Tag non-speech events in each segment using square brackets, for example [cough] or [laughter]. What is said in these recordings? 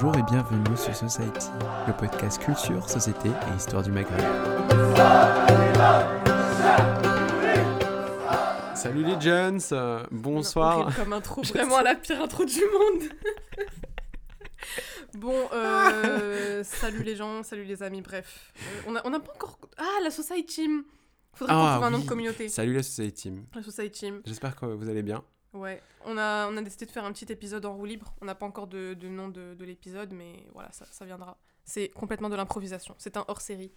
Bonjour et bienvenue sur Society, le podcast culture, société et histoire du Maghreb. Salut les jeunes, euh, bonsoir. Comme intro, vraiment la pire intro du monde. [laughs] bon, euh, [laughs] salut les gens, salut les amis, bref. Euh, on n'a on a pas encore... Ah, la Society Team Faudrait qu'on Ah, trouve un nom de communauté. Salut la Society Team. La Society Team. J'espère que vous allez bien. Ouais, on a, on a décidé de faire un petit épisode en roue libre. On n'a pas encore de, de nom de, de l'épisode, mais voilà, ça, ça viendra. C'est complètement de l'improvisation. C'est un hors-série.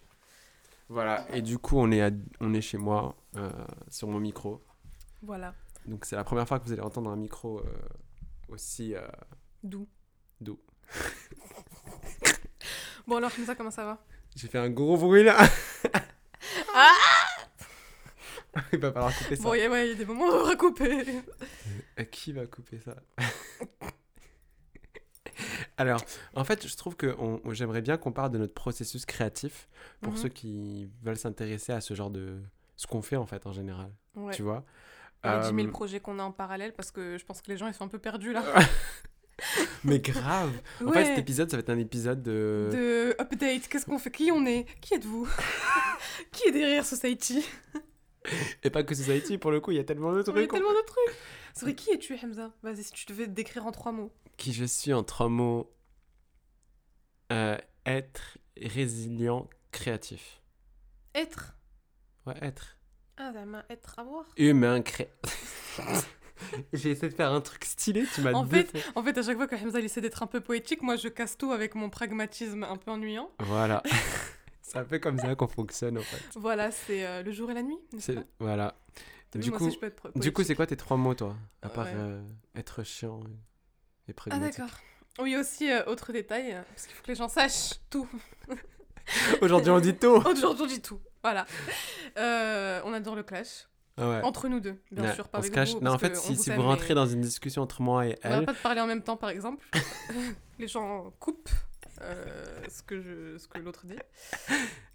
Voilà, et du coup on est, à- on est chez moi, euh, sur mon micro. Voilà, Donc c'est la première fois que vous allez entendre un micro euh, aussi... euh, d'où. D'où. [laughs] bon alors, Hamza, comment ça va? J'ai fait un gros bruit là. Ah [laughs] Il va falloir couper ça. Bon, ouais, il y a des moments où on va couper. Euh, Qui va couper ça? [laughs] Alors, en fait, je trouve que j'aimerais bien qu'on parle de notre processus créatif pour Mhm. ceux qui veulent s'intéresser à ce genre de... ce qu'on fait en fait en général, Ouais. tu vois Les 10 000 Euh, projets qu'on a en parallèle, parce que je pense que les gens, ils sont un peu perdus là. [laughs] Mais grave En fait, cet épisode, ça va être un épisode de... de update, qu'est-ce qu'on fait? Qui on est? Qui êtes-vous? Qui est derrière Society? Et pas que Society, pour le coup, il y a tellement de Il y a trucs. tellement de trucs [laughs] C'est vrai, qui es-tu, Hamza? Vas-y, si tu devais te décrire en trois mots. Qui je suis en trois mots Euh, Être résilient, créatif. Être? Ouais, être. Ah, main, être, avoir? Humain, cré... [laughs] J'ai essayé de faire un truc stylé, tu m'as En fait-. En fait, à chaque fois que Hamza il essaie d'être un peu poétique, moi je casse tout avec mon pragmatisme un peu ennuyant. Voilà. [laughs] c'est un peu comme ça qu'on fonctionne en fait. Voilà, c'est euh, le jour et la nuit, n'est-ce C'est- pas? Voilà. Vu, Du coup, du coup, c'est quoi tes trois mots toi? À part Ouais. euh, être chiant et- et Ah pragmatique. d'accord. Oui, aussi, euh, autre détail, euh, parce qu'il faut que les gens sachent tout. [laughs] Aujourd'hui, on dit tout. [laughs] Aujourd'hui, on dit tout. Voilà. Euh, on adore le clash. Ah ouais. Entre nous deux, bien Ouais, sûr, pas on se avec cache. vous. Non, en fait, si, vous rentrez dans une discussion entre moi et On va elle, pas te parler en même temps, par exemple. [laughs] les gens coupent euh, ce que, je, ce que l'autre dit.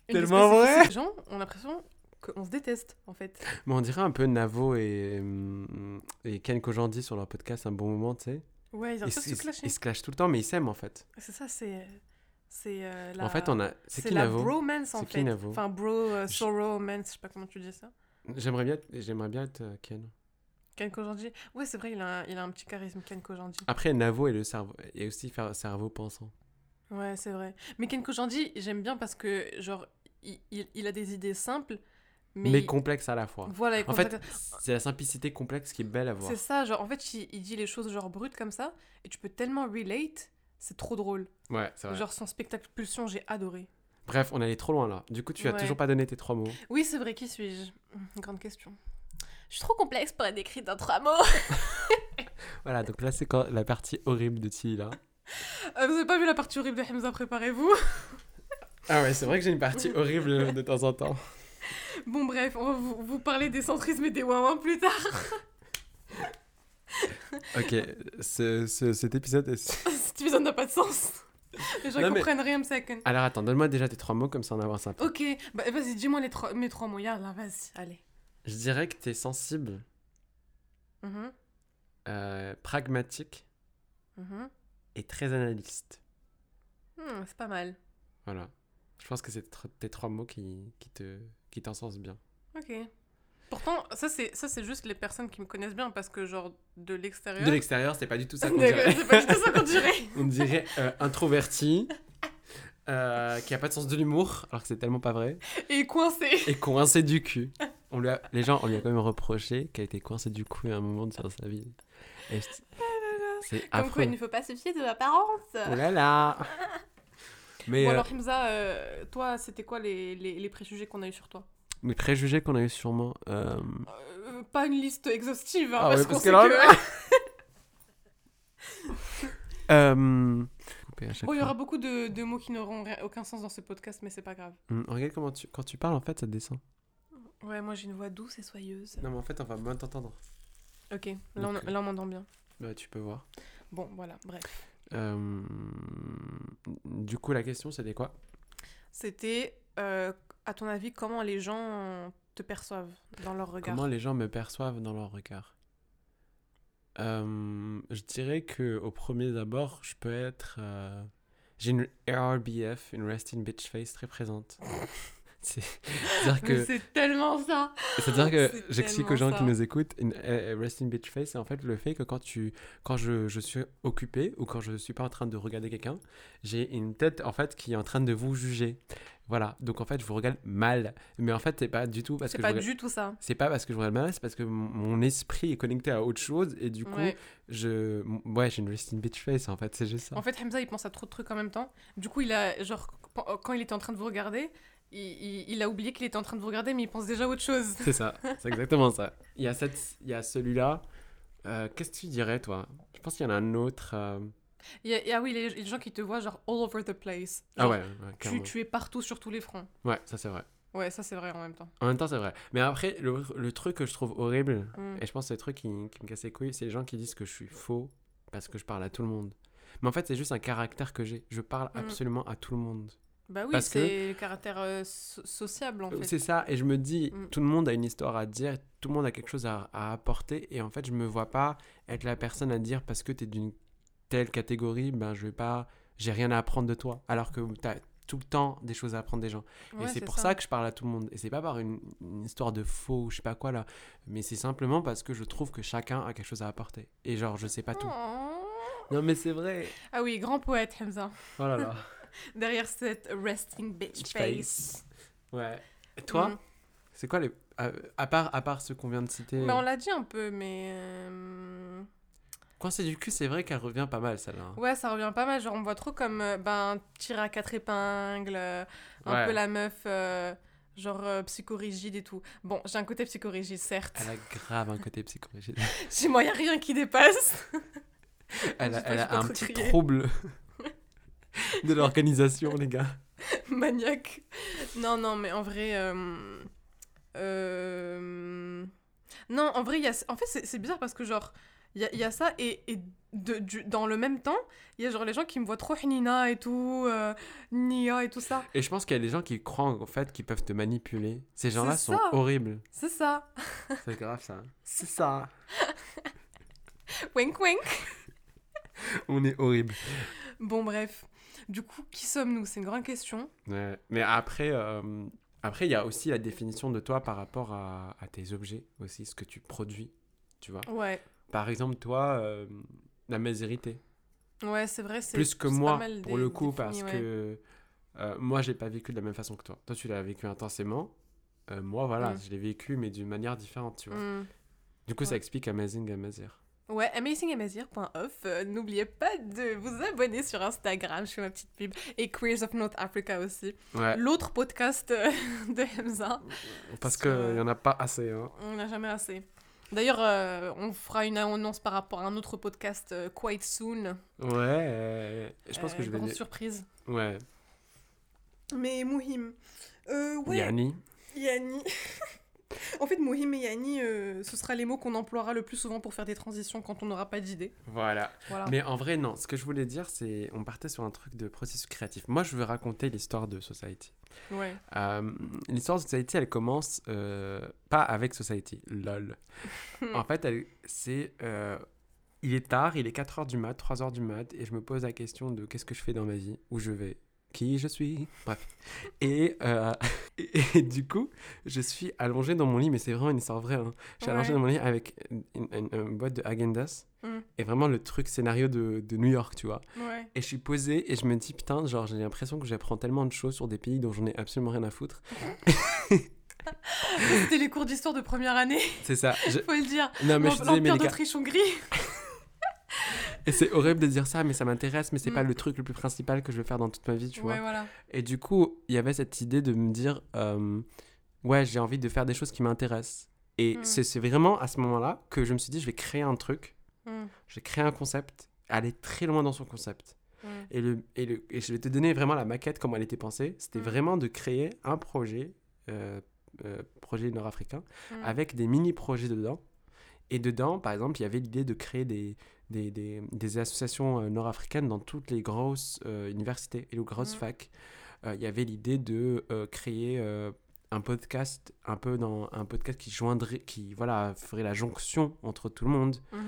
Une Tellement vrai. des gens ont l'impression qu'on se déteste, en fait. mais on dirait un peu Navo et, hum, et Ken Kojandi sur leur podcast un bon moment, tu sais. Ouais, ils ont Ils, se ils- clasher. ils se clashent tout le temps, mais ils s'aiment en fait. C'est ça, c'est... C'est euh, la... En fait, on a. C'est qui la Navo bromance, en C'est fait. qui, Navo Enfin, bro, euh, Je- sorrowmance, je sais pas comment tu dis ça. J'aimerais bien, être- j'aimerais bien être euh, Ken. Ken Kojandi. Ouais, c'est vrai, il a, un, il a un petit charisme, Ken Kojandi. Après, Navo et le cerveau, et aussi faire cerveau pensant. Ouais, c'est vrai. Mais Ken Kojandi, j'aime bien parce que, genre, il, il, il a des idées simples, mais... Mais, il- complexe à la fois. Voilà, il En fait, c'est la simplicité complexe qui est belle à voir. C'est ça, genre en fait il, il dit les choses genre brutes comme ça et tu peux tellement relate, c'est trop drôle. Ouais, c'est vrai. Genre son spectacle Pulsion, j'ai adoré. Bref, on allait trop loin là. Du coup, tu as Ouais. toujours pas donné tes trois mots. Oui, c'est vrai, qui suis-je? Grande question. Je suis trop complexe pour être décrite dans trois mots. [laughs] Voilà, donc là, c'est quand la partie horrible de Tilly là. Euh, vous avez pas vu la partie horrible de Hamza, préparez-vous. Ah ouais, c'est vrai que j'ai une partie horrible de temps en temps. Bon bref, on va vous, vous parler des centrismes et des ouin plus tard. Ok, ce, ce- cet épisode est... [laughs] Cet épisode n'a pas de sens. Les gens Non, ils mais- comprennent rien, second. Alors attends, donne-moi déjà tes trois mots comme ça on avance un peu. Ok, bah vas-y, dis-moi les trois, mes trois mots. Yallah, vas-y, allez. Je dirais que t'es sensible, Mhm, euh, pragmatique mhm. Et très analyste. Hmm, c'est pas mal. Voilà. Je pense que c'est tes trois mots qui, qui te qui t'encensent bien. Ok. Pourtant, ça c'est ça c'est juste les personnes qui me connaissent bien parce que genre de l'extérieur. De l'extérieur, c'est pas du tout ça qu'on [laughs] dirait. c'est pas du tout ça qu'on dirait. [laughs] On dirait euh, introverti, euh, qui a pas de sens de l'humour, alors que c'est tellement pas vrai, Et coincé. et coincé du cul. On lui a- les gens, on lui a quand même reproché qu'elle était coincée du cul à un moment de sa vie. Et je- c'est Comme affreux. quoi, il ne faut pas se fier de l'apparence. Oh là là [laughs] Mais Bon euh, alors Hamza, euh, toi, c'était quoi les, les, les préjugés qu'on a eu sur toi? Les préjugés qu'on a eu sur moi. euh, Euh, Pas une liste exhaustive, hein, Ah parce ouais, qu'on parce sait que [laughs] que... Bon, il y aura beaucoup de, de mots qui n'auront aucun sens dans ce podcast, mais c'est pas grave. Hum, regarde comment tu, quand tu parles, en fait, ça descend. Ouais, moi j'ai une voix douce et soyeuse. Non, mais en fait, on va moins t'entendre. Ok, là on, là on m'entend bien. Bah, tu peux voir. Bon, voilà, bref. Euh, Du coup, la question, c'était quoi? C'était, euh, à ton avis, comment les gens te perçoivent dans leur regard? Comment les gens me perçoivent dans leur regard? Euh, Je dirais que au premier abord, je peux être J'ai une RBF, une Resting Bitch Face très présente. [laughs] C'est- c'est tellement ça. c'est-à-dire que c'est j'explique aux gens ça. qui nous écoutent, une euh, Resting Bitch Face, c'est en fait le fait que quand, tu, quand je, je suis occupé ou quand je suis pas en train de regarder quelqu'un, j'ai une tête en fait qui est en train de vous juger. Voilà, donc en fait je vous regarde mal. Mais en fait c'est pas du tout parce C'est que pas vous regarde- du tout ça. c'est pas parce que je vous regarde mal, c'est parce que mon esprit est connecté à autre chose et du coup Ouais. je ouais j'ai une resting bitch face en fait c'est juste ça. En fait, Hamza, il pense à trop de trucs en même temps. Du coup, il a, genre, quand il était en train de vous regarder, il, il- il a oublié qu'il était en train de vous regarder, mais il pense déjà à autre chose. C'est ça, [laughs] c'est exactement ça. Il y a, cette, il y a celui-là. Euh, Qu'est-ce que tu dirais, toi? Je pense qu'il y en a un autre. euh, Il y a- ah oui, les, les gens qui te voient, genre, all over the place. Ah ouais, ouais, Tu, tu es partout sur tous les fronts. Ouais, ça c'est vrai. Ouais, ça c'est vrai en même temps. En même temps, c'est vrai. Mais après, le, le truc que je trouve horrible, Mm. et je pense que c'est le truc qui, qui me casse les couilles, c'est les gens qui disent que je suis faux parce que je parle à tout le monde. Mais en fait, c'est juste un caractère que j'ai. Je parle Mm. absolument à tout le monde. Bah oui, c'est le caractère euh, so- sociable en Euh, fait. C'est ça, et je me dis, Mm. tout le monde a une histoire à dire, tout le monde a quelque chose à, à apporter, et en fait, je me vois pas être la personne à dire parce que tu es d'une telle catégorie, ben je vais pas, j'ai rien à apprendre de toi, alors que tu as tout le temps des choses à apprendre des gens. Ouais, et c'est pour ça. que je parle à tout le monde, et c'est pas par une, une histoire de faux ou je sais pas quoi là, mais c'est simplement parce que je trouve que chacun a quelque chose à apporter, et genre, je sais pas tout. Oh. Non, mais c'est vrai. Ah oui, grand poète Hamza. Oh là là. [laughs] Derrière cette resting bitch face. Ouais. Et toi, Mm. c'est quoi les. À, à part, à part ceux qu'on vient de citer? Bah, on l'a dit un peu, mais. euh, Quand c'est du cul, c'est vrai qu'elle revient pas mal celle-là. Ouais, ça revient pas mal. Genre, on voit trop comme euh, ben, tiré à quatre épingles, euh, un Ouais. peu la meuf, euh, genre euh, psychorigide et tout. Bon, j'ai un côté psychorigide, certes. Elle a grave un côté psychologique. [laughs] Chez moi, y a rien qui dépasse. Elle a, [laughs] elle un petit trouble de l'organisation, les gars. [laughs] Maniaque. Non, non, mais en vrai. euh, euh, Non, en vrai, il y a... en fait, c'est bizarre parce que, genre, il y a, il y a ça et, et de, du- dans le même temps, il y a genre les gens qui me voient trop Nina et tout, euh, Nia et tout ça. Et je pense qu'il y a des gens qui croient en fait qu'ils peuvent te manipuler. Ces gens-là sont horribles. C'est ça. [laughs] C'est grave ça. C'est ça. Wink wink. On est horrible. Bon, bref. Du coup, qui sommes-nous? C'est une grande question. Ouais. Mais après, euh, après il y a aussi la définition de toi par rapport à, à tes objets aussi, ce que tu produis. Tu vois. Ouais. Par exemple, toi, euh, la mésérité. Ouais, c'est vrai. c'est plus que moi mal pour le coup défini, parce ouais. que euh, moi j'ai pas vécu de la même façon que toi toi tu l'as vécu intensément moi voilà Mm. je l'ai vécu mais d'une manière différente tu vois Hmm. du coup ça explique Amazing Amazir Ouais, amazingamazir.off. Euh, N'oubliez pas de vous abonner sur Instagram, je fais ma petite pub. Et Queers of North Africa aussi. ouais L'autre podcast euh, [laughs] de Hamza. parce sur, que euh, y en a pas assez hein. On n'a jamais assez. D'ailleurs, euh, on fera une annonce par rapport à un autre podcast quite soon. ouais je pense que je vais grande surprise. ouais Mais Mouhim. Ouais, Yanni Yanni. [laughs] en fait, Mouhim et Yanni, euh, ce sera les mots qu'on emploiera le plus souvent pour faire des transitions quand on n'aura pas d'idée. voilà Voilà. mais en vrai non ce que je voulais dire c'est on partait sur un truc de processus créatif moi je veux raconter l'histoire de Society Ouais. Euh, l'histoire de Society, elle commence euh, pas avec Society, lol. [laughs] en fait, c'est. euh, il est tard, il est 4h du mat, 3h du mat, et je me pose la question de qu'est-ce que je fais dans ma vie, où je vais, qui je suis, bref. Et, euh, et, [laughs] et du coup, je suis allongé dans mon lit, mais c'est vraiment une histoire vraie. hein. Je suis allongé Ouais. dans mon lit avec une, une- une boîte de Agendas, Mm. et vraiment le truc scénario de, de New York, tu vois. Ouais. Et je suis posé et je me dis, putain, genre, j'ai l'impression que j'apprends tellement de choses sur des pays dont j'en ai absolument rien à foutre. [laughs] C'était les cours d'histoire de première année, C'est ça. Je- faut le dire. Non, mais L'Empire d'Autriche-Hongrie. [laughs] et c'est horrible de dire ça, mais ça m'intéresse, mais c'est Mm. pas le truc le plus principal que je vais faire dans toute ma vie, tu vois. Voilà. Et du coup, il y avait cette idée de me dire, euh, ouais, j'ai envie de faire des choses qui m'intéressent. Et Mm. c'est vraiment à ce moment-là que je me suis dit, je vais créer un truc, Mm. je vais créer un concept, aller très loin dans son concept. Mm. Et, le, et, le, et je vais te donner vraiment la maquette, comment elle était pensée. C'était Mm. vraiment de créer un projet, euh, euh, projet nord-africain, Mm. avec des mini-projets dedans. Et dedans, par exemple, il y avait l'idée de créer des, des, des, des associations euh, nord-africaines dans toutes les grosses euh, universités et les grosses Mhm. facs. Euh, il y avait l'idée de créer un podcast, un peu dans un podcast qui joindrait, qui voilà, ferait la jonction entre tout le monde. Mhm.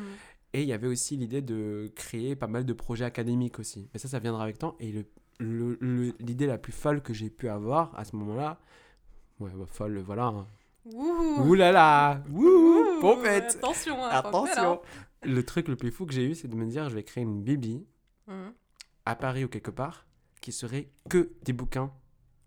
Et il y avait aussi l'idée de créer pas mal de projets académiques aussi. Mais ça, ça viendra avec le temps. Et le, le- le- l'idée la plus folle que j'ai pu avoir à ce moment-là, ouais, bah, folle, voilà. hein. Ouh. Là là, ouh, Ouh, pompette. Attention, hein, Attention. Le truc le plus fou que j'ai eu, c'est de me dire, je vais créer une bibi. Mhm. à Paris ou quelque part qui serait que des bouquins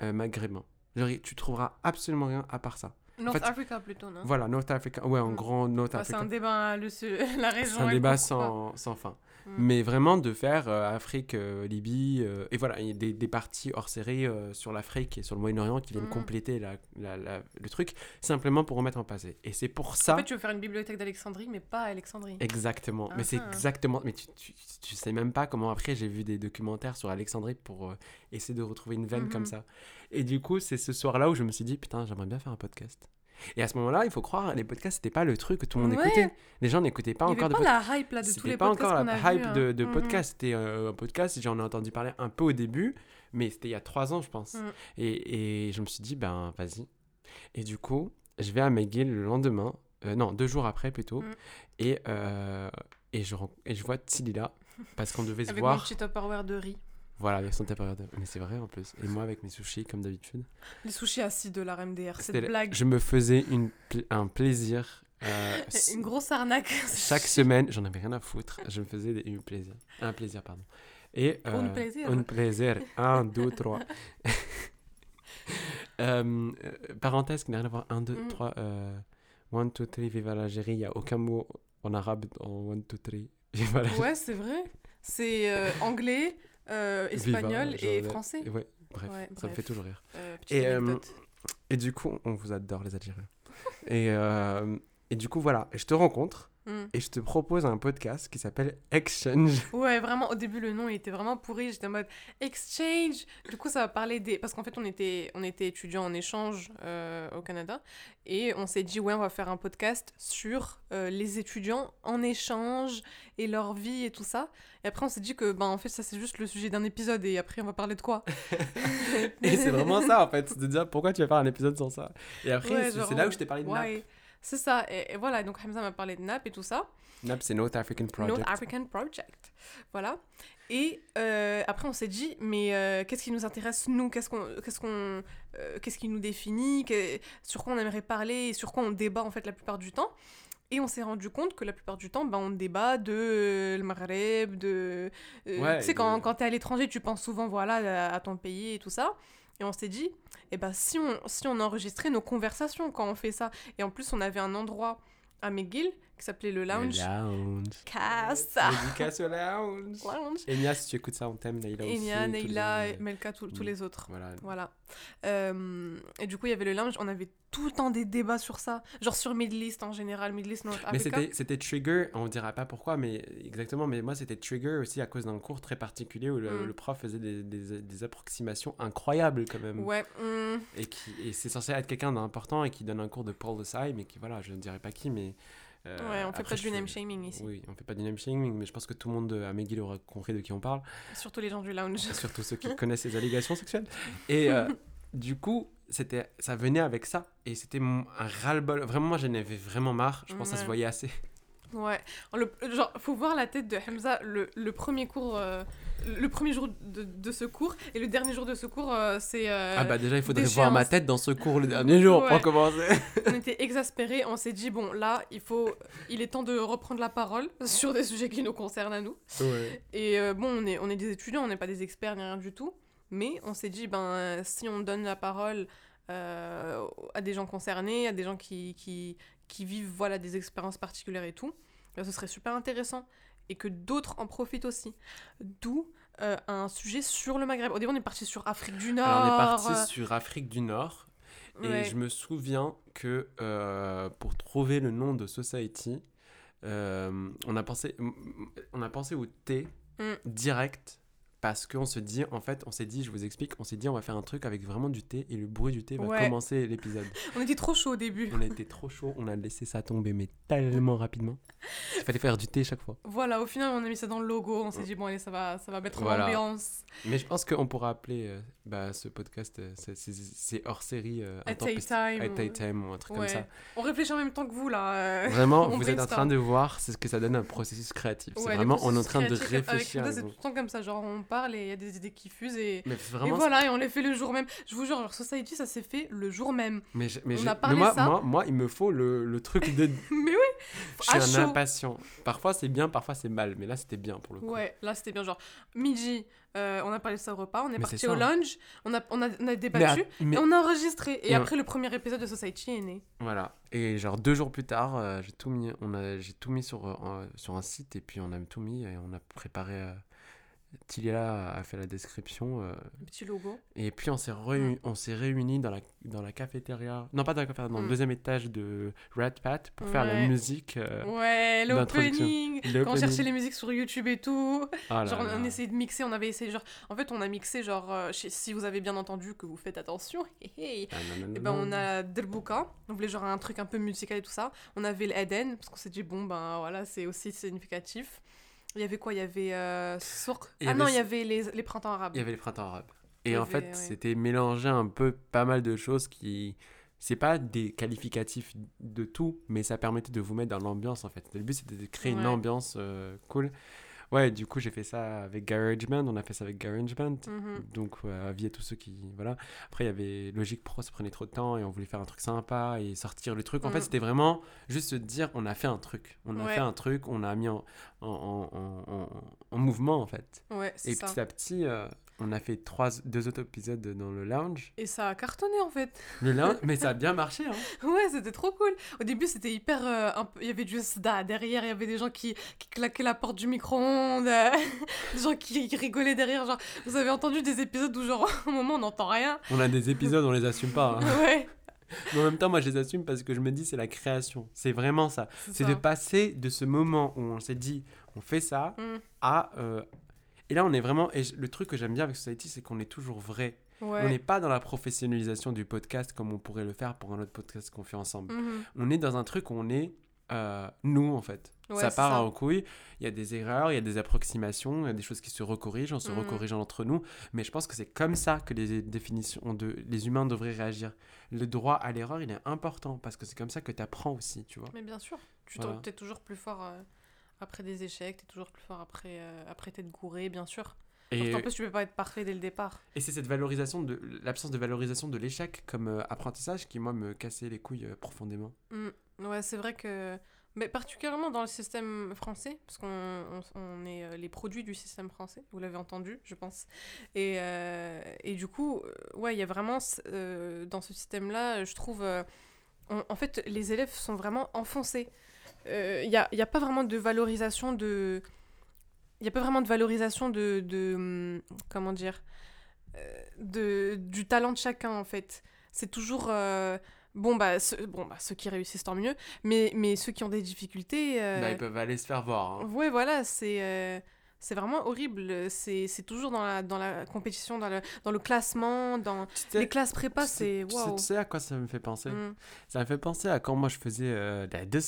euh, maghrébins. Genre, tu trouveras absolument rien à part ça. North fait, Africa plutôt, non? Voilà, North Africa. Ouais, en Mm. grand North Enfin, C'est un Africa. débat, le, [laughs] la région. C'est un débat sans fin. Mm. Mais vraiment de faire euh, Afrique, euh, Libye, euh, et voilà, il y a des, des parties hors série sur l'Afrique et sur le Moyen-Orient qui viennent Mhm. compléter la, la- la- le truc, simplement pour remettre en passé. Et c'est pour ça. En fait, tu veux faire une bibliothèque d'Alexandrie, mais pas à Alexandrie. Exactement. Mais c'est Ah exactement. Mais tu, tu, tu sais même pas comment après j'ai vu des documentaires sur Alexandrie pour essayer de retrouver une veine comme Mhm. ça. Et du coup, c'est ce soir-là où je me suis dit, putain, j'aimerais bien faire un podcast. Et à ce moment-là, il faut croire, les podcasts, c'était pas le truc que tout le monde Ouais. écoutait. Les gens n'écoutaient pas Il y encore avait de pas podcasts. la hype là de tous les pas podcasts encore qu'on a la hype de, hein. de Mhm. podcast. C'était euh, un podcast, j'en ai entendu parler un peu au début, mais c'était il y a trois ans, je pense. Mm. Et, et je me suis dit, ben vas-y. Et du coup, je vais à McGill le lendemain, euh, non, deux jours après plutôt, Mm. et, euh, et, je, et je vois Tilly là, parce qu'on devait se Avec mon voir. petit de riz. Voilà, avec son Tupperware. Mais c'est vrai en plus. Et moi avec mes sushis, comme d'habitude. Les sushis assis de la RMDR, C'était cette la- blague. Je me faisais une, pl- un plaisir. euh, [laughs] Une grosse arnaque. [laughs] chaque semaine, j'en avais rien à foutre. Je me faisais des, un plaisir. Un plaisir, pardon. Et, Un euh, plaisir. Un plaisir. Un, deux, trois. [laughs] Euh, parenthèse qui n'a rien à voir. Un, deux, Mm. trois. Euh, one, two, three, viva l'Algérie. Il n'y a aucun mot en arabe en one, two, three. Viva l'Algérie. Ouais, c'est vrai. C'est euh, anglais, euh, Viva, espagnol et français. Ouais, bref, Ouais, ça me fait toujours rire. Euh, Et, euh. Et du coup, on vous adore les Algériens. et, et du coup, voilà, je te rencontre Mm. et je te propose un podcast qui s'appelle Exchange. [laughs] Ouais, vraiment, au début, le nom, il était vraiment pourri. J'étais en mode exchange. Du coup, ça va parler des. Parce qu'en fait, on était, on était étudiants en échange euh, au Canada. Et on s'est dit, ouais, on va faire un podcast sur euh, les étudiants en échange et leur vie et tout ça. Et après, on s'est dit que, ben, en fait, ça, c'est juste le sujet d'un épisode. Et après, on va parler de quoi? [laughs] Et c'est vraiment ça en fait, c'est de dire pourquoi tu vas faire un épisode sans ça? Et après, Ouais, c'est là où je t'ai parlé de. Ouais, c'est ça. Et, et voilà, donc Hamza m'a parlé de NAP et tout ça. NAP, c'est North African Project. North African Project. Voilà. Et euh, après, on s'est dit, mais euh, qu'est-ce qui nous intéresse, nous? Qu'est-ce qu'on, qu'est-ce qu'on, euh, qu'est-ce qui nous définit? Sur quoi on aimerait parler et sur quoi on débat, en fait, la plupart du temps et on s'est rendu compte que la plupart du temps, ben, on débat de le Maghreb, de... Ouais, tu sais, quand, de- quand t'es à l'étranger, tu penses souvent, voilà, à ton pays et tout ça. Et on s'est dit, eh ben, si, on, si on enregistrait nos conversations quand on fait ça, et en plus, on avait un endroit à McGill qui s'appelait le Lounge. Le lounge. Casa. Dédicace au lounge. Lounge. Enya, si tu écoutes ça, on t'aime. Leïla aussi. Enya, tout le Neila, monde. Melka, tous les autres. Voilà. Voilà. Euh, et du coup, il y avait le lounge, on avait tout le temps des débats sur ça. Genre sur Midlist en général, Midlist North Mais c'était c'était trigger, on dira pas pourquoi, mais exactement, mais moi c'était trigger aussi à cause d'un cours très particulier où le, Mm. le prof faisait des, des, des approximations incroyables quand même. Ouais. mm, Et, qui, et c'est censé être quelqu'un d'important et qui donne un cours de Paul Desai, mais qui, voilà, je ne dirais pas qui, mais. Euh, ouais, on fait après, pas du name shaming ici. Oui, on fait pas du name shaming, mais je pense que tout le monde à McGill aura compris de qui on parle, Surtout les gens du lounge. [laughs] surtout ceux qui [laughs] connaissent les allégations sexuelles. Et euh, [laughs] du coup, c'était, ça venait avec ça, et c'était un ras-le-bol. Vraiment, moi, j'en avais vraiment marre. Je pense que ça se voyait assez. Ouais. Le, genre, faut voir la tête de Hamza le, le premier cours, euh, le premier jour de, de ce cours et le dernier jour de ce cours, euh, c'est. euh, ah bah déjà, il faudrait voir ma tête dans ce cours le dernier jour Ouais. pour commencer. [laughs] on était exaspérés. On s'est dit bon là, il faut, il est temps de reprendre la parole [laughs] sur des sujets qui nous concernent à nous. ouais. Et euh, bon, on est, on est des étudiants, on n'est pas des experts ni rien du tout. Mais on s'est dit, ben, si on donne la parole euh, à des gens concernés, à des gens qui, qui, qui vivent voilà, des expériences particulières et tout, ben, ce serait super intéressant. Et que d'autres en profitent aussi. D'où euh, un sujet sur le Maghreb. Au début, on est parti sur Afrique du Nord. Alors, on est parti sur Afrique du Nord. euh, Et je me souviens que euh, pour trouver le nom de Society, euh, on, a pensé, on a pensé au T Mm. direct parce qu'on se dit, en fait, on s'est dit, je vous explique, on s'est dit, on va faire un truc avec vraiment du thé et le bruit du thé va Ouais. commencer l'épisode. [laughs] On était trop chaud au début. On été trop chaud, on a laissé ça tomber, mais tellement rapidement. Il fallait faire du thé chaque fois. Voilà, au final, on a mis ça dans le logo. On s'est dit, bon, allez, ça va, ça va mettre Voilà. l'ambiance. Mais je pense qu'on pourra appeler euh, bah, ce podcast, euh, c'est- hors série, euh, At Time. At Time ou un truc Ouais. comme ça. On réfléchit en même temps que vous, là. euh. Vraiment, [laughs] vous êtes en train de voir c'est ce que ça donne un processus créatif. C'est Ouais, vraiment, on est en train de réfléchir. C'est tout le temps comme ça. Genre, on parle et il y a des idées qui fusent et. Mais c'est Et vraiment. voilà, et on les fait le jour même. Je vous jure, genre, Society, ça s'est fait le jour même. Mais, je- mais On a mais parlé moi, ça. moi, moi, il me faut le, le truc de. [laughs] Mais oui, Je suis à un chaud. impatient. Parfois c'est bien, parfois c'est mal. Mais là c'était bien pour le coup. Ouais, là c'était bien. Genre, midi, euh, on a parlé de ça au repas, on est parti au lunch, on a, on a, on a mais, débattu att- mais- et on a enregistré. Et, Et on- après, le premier épisode de Society est né. voilà. Et genre deux jours plus tard, euh, j'ai tout mis. On a, j'ai tout mis sur euh, sur un site et puis on a tout mis et on a préparé. Euh, Tilia a fait la description. euh, Le petit logo. Et puis on s'est réunis, on s'est réunis dans la, dans la cafétéria, non pas dans la cafétéria, dans le Mm. deuxième étage de Red Pat pour faire la musique. euh, ouais, l'opening. Quand on cherchait les musiques sur YouTube et tout. Ah là genre, on essayait de mixer, on avait essayé, genre. En fait, on a mixé, genre, euh, si vous avez bien entendu, que vous faites attention. [laughs] hé, hé. Ah, non, non, Et non, ben on a Delbuka, on voulait genre un truc un peu musical et tout ça. On avait l'Eden, parce qu'on s'est dit bon ben voilà c'est aussi significatif. Il y avait quoi? Il y avait euh, Sourk. Ah avait non, il y avait les, les printemps arabes. Il y avait les printemps arabes. Et en avait, fait, ouais. c'était mélangé un peu pas mal de choses qui. C'est pas des qualificatifs de tout, mais ça permettait de vous mettre dans l'ambiance en fait. Le but c'était de créer une ambiance euh, cool. Ouais, du coup, j'ai fait ça avec GarageBand, on a fait ça avec GarageBand. Mhm. Donc, euh, avis à tous ceux qui. Voilà. Après, il y avait Logic Pro, ça prenait trop de temps et on voulait faire un truc sympa et sortir le truc. En fait, Mhm. c'était vraiment juste se dire on a fait un truc. On a Ouais. fait un truc, on a mis en, en, en, en- en- en mouvement en fait. Ouais, Et ça. petit à petit, euh, on a fait trois, deux autres épisodes dans le lounge. Et ça a cartonné en fait. Le lounge, [laughs] mais ça a bien marché. Hein. Ouais, c'était trop cool. Au début, c'était hyper. euh, un peu- Il y avait du sda derrière, il y avait des gens qui, qui claquaient la porte du micro-ondes, euh, [laughs] des gens qui, qui rigolaient derrière. Genre, vous avez entendu des épisodes où, genre, [laughs] au moment, on n'entend rien. On a des épisodes, on les assume pas. hein. Ouais, Mais en même temps, moi, je les assume parce que je me dis, c'est la création. C'est vraiment ça. c'est de passer de ce moment où on s'est dit, on fait ça, Mm. à. euh, Et là, on est vraiment. Et le truc que j'aime bien avec Society, c'est qu'on est toujours vrai. Ouais. On n'est pas dans la professionnalisation du podcast comme on pourrait le faire pour un autre podcast qu'on fait ensemble. Mhm. On est dans un truc où on est euh, nous, en fait. Ouais, ça part ça. en couille. Il y a des erreurs, il y a des approximations, il y a des choses qui se recorrigent, on se Mhm. recorrige entre nous. Mais je pense que c'est comme ça que les définitions de les humains devraient réagir. Le droit à l'erreur, il est important parce que c'est comme ça que tu apprends aussi, tu vois. Mais bien sûr, tu Voilà. es toujours plus fort euh, après des échecs, tu es toujours plus fort après, euh, après t'être gouré, bien sûr. Et, qu'en plus, tu peux pas être parfait dès le départ. et c'est cette valorisation de l'absence de valorisation de l'échec comme euh, apprentissage qui moi me cassait les couilles euh, profondément. Mm. Ouais, c'est vrai que. Mais particulièrement dans le système français, parce qu'on on, on est euh, les produits du système français, vous l'avez entendu, je pense. Et, euh, et du coup, ouais, il y a vraiment, dans ce système-là, je trouve. en fait, les élèves sont vraiment enfoncés. Il n'y a, y a pas vraiment de valorisation de. Il n'y a pas vraiment de valorisation de. de hum, comment dire euh, de, Du talent de chacun, en fait. C'est toujours. euh, Bon bah, ceux, bon, bah, ceux qui réussissent, tant mieux. Mais, mais ceux qui ont des difficultés. euh, Bah, ils peuvent aller se faire voir. hein. Ouais, voilà, c'est. euh, C'est vraiment horrible. C'est toujours dans la, dans la compétition, dans le, dans le classement, dans Tu sais- les classes prépa, c'est tu sais- waouh. Tu sais à quoi ça me fait penser? Mm. Ça me fait penser à quand moi je faisais euh, la DES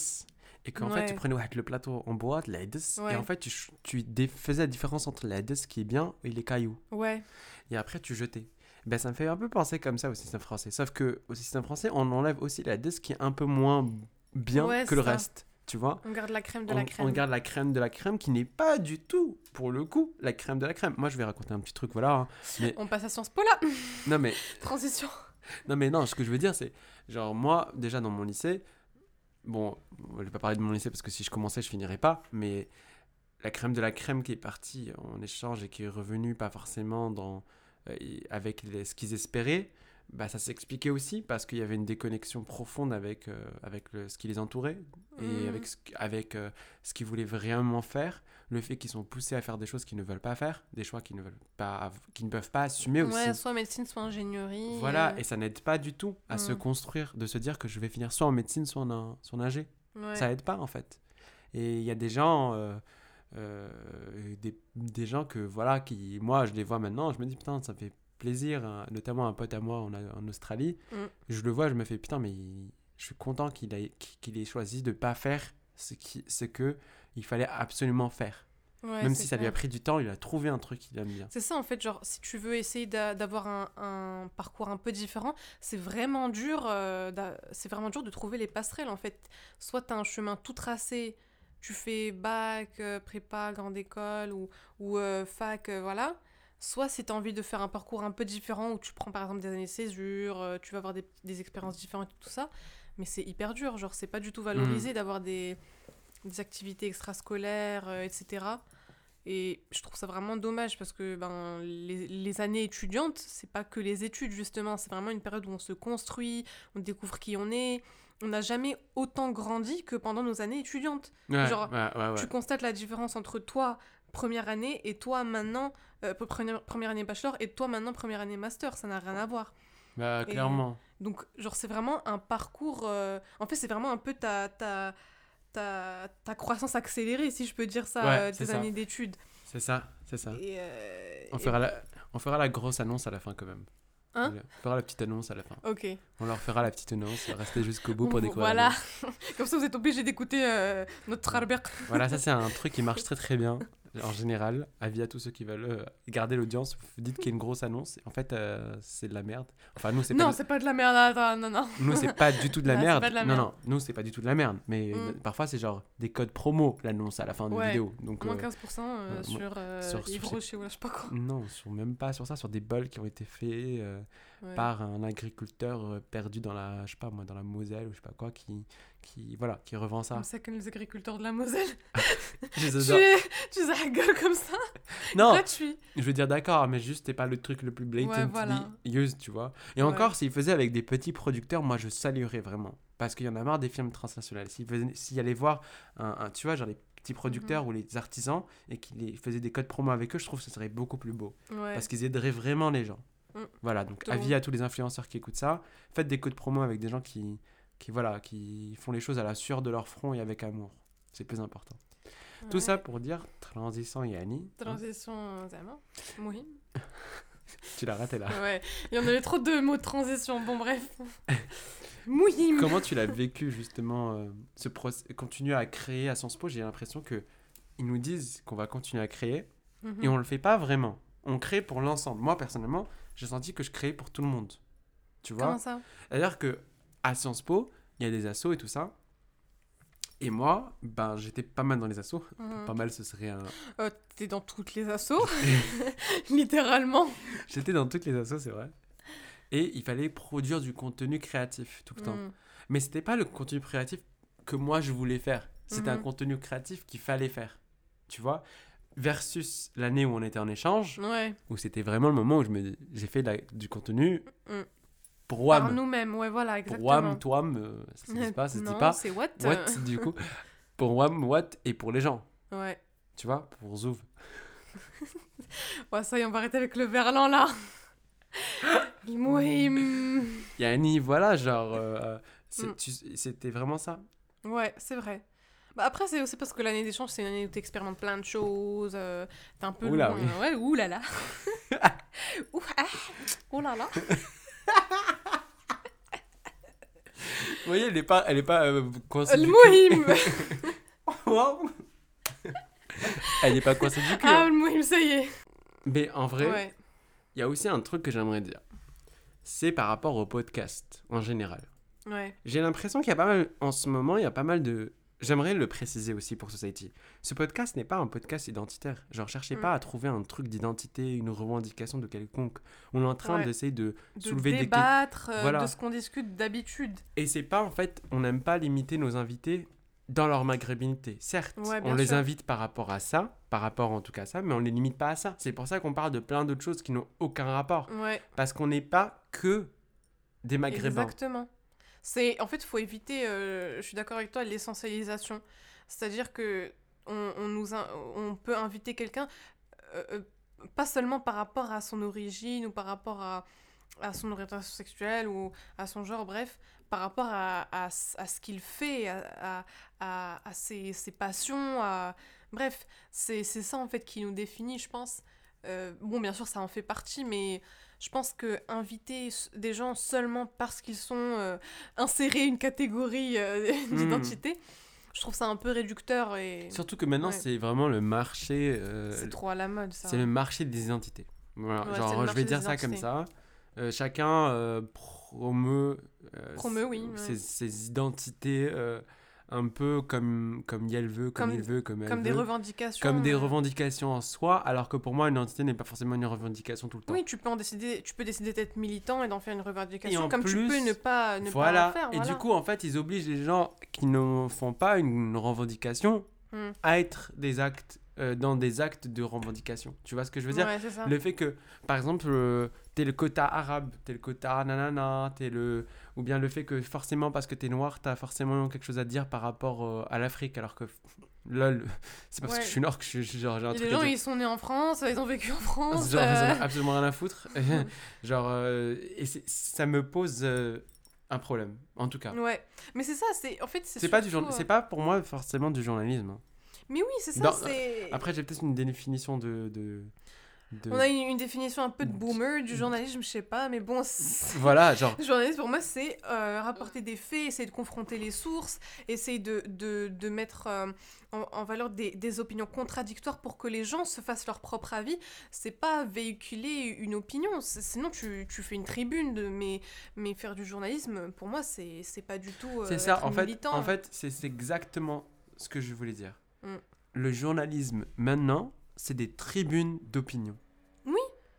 et qu'en fait tu prenais ouais, le plateau en bois, de la DES, Ouais. et en fait tu, tu faisais la différence entre la DES qui est bien et les cailloux. Ouais, Et après tu jetais. Ben, ça me fait un peu penser comme ça au système français. Sauf que au système français, on enlève aussi la DES qui est un peu moins bien Ouais, que le ça. reste. Tu vois on garde la crème de on, la crème. on garde la crème de la crème qui n'est pas du tout, pour le coup, la crème de la crème. Moi, je vais raconter un petit truc, voilà. hein. Mais, On passe à Sciences Po là non, mais [laughs] Transition. Non, mais non, ce que je veux dire, c'est genre, moi, déjà dans mon lycée, bon, je vais pas parler de mon lycée parce que si je commençais, je finirais pas, mais la crème de la crème qui est partie en échange et qui est revenue pas forcément dans, euh, avec les- ce qu'ils espéraient, bah, ça s'expliquait aussi parce qu'il y avait une déconnexion profonde avec, euh, avec le- ce qui les entourait et Mhm. avec, ce, avec euh, ce qu'ils voulaient vraiment faire, le fait qu'ils sont poussés à faire des choses qu'ils ne veulent pas faire, des choix qu'ils ne, veulent pas, qu'ils ne peuvent pas assumer aussi. Ouais, soit médecine, soit ingénierie. Voilà, euh, et ça n'aide pas du tout à se Mm. construire, de se dire que je vais finir soit en médecine, soit en, soit en ingé. ouais. Ça aide pas en fait. Et il y a des gens, euh, euh, des, des gens que, voilà, qui, moi, je les vois maintenant, je me dis, putain, ça me fait plaisir, hein, notamment un pote à moi en, en Australie, Mm. je le vois, je me fais, putain, mais il- je suis content qu'il ait, qu'il ait choisi de pas faire ce, qui, ce que il fallait absolument faire. Ouais, Même si ça lui a pris du temps, il a trouvé un truc qu'il aime bien. C'est ça en fait, genre si tu veux essayer d'a- d'avoir un, un parcours un peu différent, c'est vraiment dur, euh, c'est vraiment dur de trouver les passerelles en fait. Soit tu as un chemin tout tracé, tu fais bac, euh, prépa, grande école ou, ou euh, fac, euh, voilà. Soit si tu as envie de faire un parcours un peu différent où tu prends par exemple des années de césure, tu vas avoir des, des expériences différentes et tout ça, mais c'est hyper dur, genre c'est pas du tout valorisé d'avoir des, des activités extrascolaires, euh, etc. Et je trouve ça vraiment dommage parce que ben, les, les années étudiantes, c'est pas que les études justement, c'est vraiment une période où on se construit, on découvre qui on est. On n'a jamais autant grandi que pendant nos années étudiantes. Ouais, Genre, ouais, ouais, ouais. Tu constates la différence entre toi, première année, et toi maintenant, euh, première, première année bachelor, et toi maintenant, première année master. Ça n'a rien à voir. Bah, Et- clairement. Donc, genre, c'est vraiment un parcours. euh, En fait, c'est vraiment un peu ta, ta, ta, ta croissance accélérée, si je peux dire ça, Ouais, euh, tes années d'études. C'est ça, c'est ça. Et, euh, On et- fera, la, on fera la grosse annonce à la fin quand même. Hein On fera la petite annonce à la fin. Ok. On leur fera la petite annonce. Restez jusqu'au bout pour découvrir. Voilà. [laughs] Comme ça, vous êtes obligé d'écouter euh, notre Albert. Voilà, ça c'est un truc qui marche très très bien. [laughs] En général, avis à tous ceux qui veulent euh, garder l'audience, vous dites qu'il y a une grosse annonce. En fait, euh, c'est de la merde. Enfin, nous, c'est pas, Non, de- c'est pas de la merde. Attends, non, non. nous, c'est pas du tout de la Ah, merde. pas de la non, merde. non, nous, c'est pas du tout de la merde. Mais Mm. euh, parfois, c'est genre des codes promo, l'annonce à la fin de Ouais. vidéo. Donc, Moins euh, 15% euh, euh, sur, euh, sur- Yves sur- Rocher ou là, je sais pas quoi. non, sur, même pas sur ça, sur des bols qui ont été faits Ouais. par un agriculteur euh, perdu dans la, je sais pas moi, dans la Moselle ou je sais pas quoi, qui, qui, voilà, qui revend ça. Comme ça que les agriculteurs de la Moselle. [laughs] Je [laughs] les tu, adore. es... tu as la gueule comme ça. Non, Gratuit. Je veux dire d'accord, mais juste c'est pas le truc le plus blatant Ouais, voilà. use, tu vois. Et Ouais. encore, s'ils faisaient avec des petits producteurs, moi je saluerais vraiment. Parce qu'il y en a marre des films transnationales. S'ils allaient voir, un, un- tu vois, genre les petits producteurs ou les artisans et qu'ils faisaient des codes promo avec eux, je trouve que ce serait beaucoup plus beau. Ouais. Parce qu'ils aideraient vraiment les gens. Mm. Voilà, donc avis à tous les influenceurs qui écoutent ça. Faites des codes promo avec des gens qui, qui, voilà, qui font les choses à la sueur de leur front et avec amour. C'est plus important. Tout ça pour dire, transition Yanni. hein, Transition, vraiment. Oui. [laughs] tu l'as raté là. Ouais. Il y en avait trop de mots de transition. Bon, bref. [laughs] Mouhim. Comment tu l'as vécu justement euh, ce continuer à créer à Sciences Po? J'ai l'impression que ils nous disent qu'on va continuer à créer Mhm. et on le fait pas vraiment. On crée pour l'ensemble. Moi personnellement, j'ai senti que je créais pour tout le monde. Tu vois Comment ça C'est-à-dire que à Sciences Po, il y a des assos et tout ça. Et moi, ben j'étais pas mal dans les assos. Mhm. Pas mal, ce serait un. Euh, T'es dans toutes les assos. [laughs] [laughs] Littéralement. J'étais dans toutes les assos, c'est vrai. Et il fallait produire du contenu créatif tout le temps. Mhm. Mais c'était pas le contenu créatif que moi je voulais faire. C'était un Mhm. contenu créatif qu'il fallait faire. Tu vois Versus l'année où on était en échange, Ouais. où c'était vraiment le moment où j'ai fait la- du contenu Mm. pour Par WAM. nous-mêmes, ouais, voilà, Pour. WAM, TOAM, euh, ça se dit pas, ça se dit pas. c'est what? What, du coup [laughs] Pour WAM, What et pour les gens. Ouais. Tu vois Pour Zouv. [laughs] Ouais, ça y est, on va arrêter avec le verlan là. [laughs] Yanni, voilà, genre. euh, c'est- Mm. C'était vraiment ça. Ouais, c'est vrai. Bah après, c'est aussi parce que l'année d'échange, c'est une année où tu expérimentes plein de choses. euh, T'es un peu Oula, loin. oui. Ouais, oulala. [laughs] Ouh, ah, là. Vous voyez, elle est pas, elle est pas euh, coincée Le mouhim. [laughs] Waouh. elle est pas coincée du cul. Ah, hein. le mouhim, ça y est. Mais en vrai, Ouais. il y a aussi un truc que j'aimerais dire. C'est par rapport au podcast en général. Ouais. J'ai l'impression qu'il y a pas mal, en ce moment, il y a pas mal de. J'aimerais le préciser aussi pour Society. Ce podcast n'est pas un podcast identitaire. Genre, cherchez Mm. pas à trouver un truc d'identité, une revendication de quelconque. On est en train Ouais. d'essayer de De soulever des débattre euh, Voilà. de ce qu'on discute d'habitude. Et c'est pas en fait, on n'aime pas limiter nos invités dans leur maghrébinité. Certes, Ouais, on les invite par rapport à ça, par rapport en tout cas à ça, mais on les limite pas à ça. C'est pour ça qu'on parle de plein d'autres choses qui n'ont aucun rapport. Ouais. Parce qu'on n'est pas que des maghrébins. Exactement. C'est en fait, il faut éviter. euh, je suis d'accord avec toi, l'essentialisation. C'est-à-dire que on, nous on peut inviter quelqu'un euh, euh, pas seulement par rapport à son origine ou par rapport à, à son orientation sexuelle ou à son genre, bref, par rapport à, à, à ce qu'il fait, à, à, ses, ses passions, à Bref, c'est ça en fait qui nous définit, je pense. Bon, bien sûr, ça en fait partie, mais je pense que inviter des gens seulement parce qu'ils sont euh, insérés une catégorie euh, [laughs] Hmm. d'identité, je trouve ça un peu réducteur et Surtout que maintenant, Ouais. c'est vraiment le marché. euh, c'est trop à la mode ça. c'est le marché des identités. Voilà, Ouais, genre, je vais dire ça comme ça. Chacun promeut, Promeut, oui, ses, ouais. ses identités un peu comme, comme elle veut, comme, Comme- il veut, comme elle Comme des revendications. comme des euh, revendications en soi, alors que pour moi, une identité n'est pas forcément une revendication tout le temps. Oui, tu peux en décider, tu peux décider d'être militant et d'en faire une revendication, en comme tu peux ne pas ne voilà. pas en faire. Et voilà. du coup, en fait, ils obligent les gens qui ne font pas une revendication Hmm. à être des actes, euh, dans des actes de revendication. Tu vois ce que je veux dire Ouais. Le fait que, par exemple, euh, t'es le quota arabe, t'es le quota nanana, t'es le... ou bien le fait que forcément, parce que t'es noir, t'as forcément quelque chose à dire par rapport euh, à l'Afrique, alors que, [laughs] lol, [laughs] c'est parce que je suis noir que je, je- genre, j'ai un Et truc les gens, ils sont nés en France, ils ont vécu en France. Genre, ils en euh, ont absolument rien à foutre. [laughs] genre, et ça me pose un problème, en tout cas. Ouais, mais c'est ça, c'est en fait c'est C'est pas du c'est pas pour moi forcément du journalisme. Mais oui, c'est ça, Dans- Après, j'ai peut-être une définition de. de, de- On a une, une définition un peu de boomer du journalisme, je sais pas, mais bon, [laughs] Voilà, genre. le journalisme pour moi c'est euh, rapporter des faits, essayer de confronter les sources, essayer de, de, de mettre euh, en, en valeur des, des opinions contradictoires pour que les gens se fassent leur propre avis. C'est pas véhiculer une opinion, sinon tu, tu fais une tribune, de, mais, mais faire du journalisme, pour moi c'est pas du tout. euh, C'est ça, être en fait, en fait c'est exactement ce que je voulais dire. Mm. Le journalisme, maintenant, c'est des tribunes d'opinion. Oui.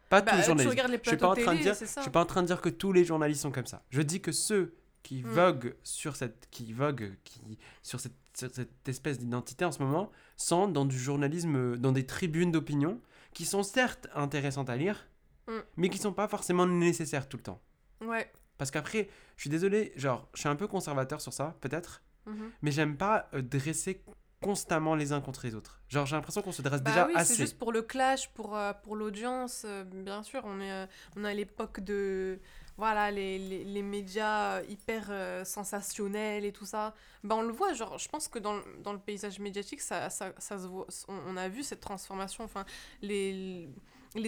Pas Bah, tous les journalistes. les Je suis pas en train de dire, je suis pas en train de dire que tous les journalistes sont comme ça. Je dis que ceux qui Mm. voguent sur cette, qui voguent, qui sur cette, sur cette espèce d'identité en ce moment, sont dans du journalisme, dans des tribunes d'opinion, qui sont certes intéressantes à lire, Mm. mais qui sont pas forcément nécessaires tout le temps. Ouais. Parce qu'après, je suis désolé, genre, je suis un peu conservateur sur ça, peut-être, Mhm. mais j'aime pas euh, dresser constamment les uns contre les autres. Genre, j'ai l'impression qu'on se dresse Bah déjà oui, assez. c'est juste pour le clash, pour, euh, pour l'audience. euh, bien sûr, on est, euh, on est à l'époque de. Voilà, les, les, les médias hyper sensationnels et tout ça. Bah, on le voit, genre, je pense que dans, le- dans le paysage médiatique, ça, ça, ça se voit. On, on a vu cette transformation. Enfin, les, les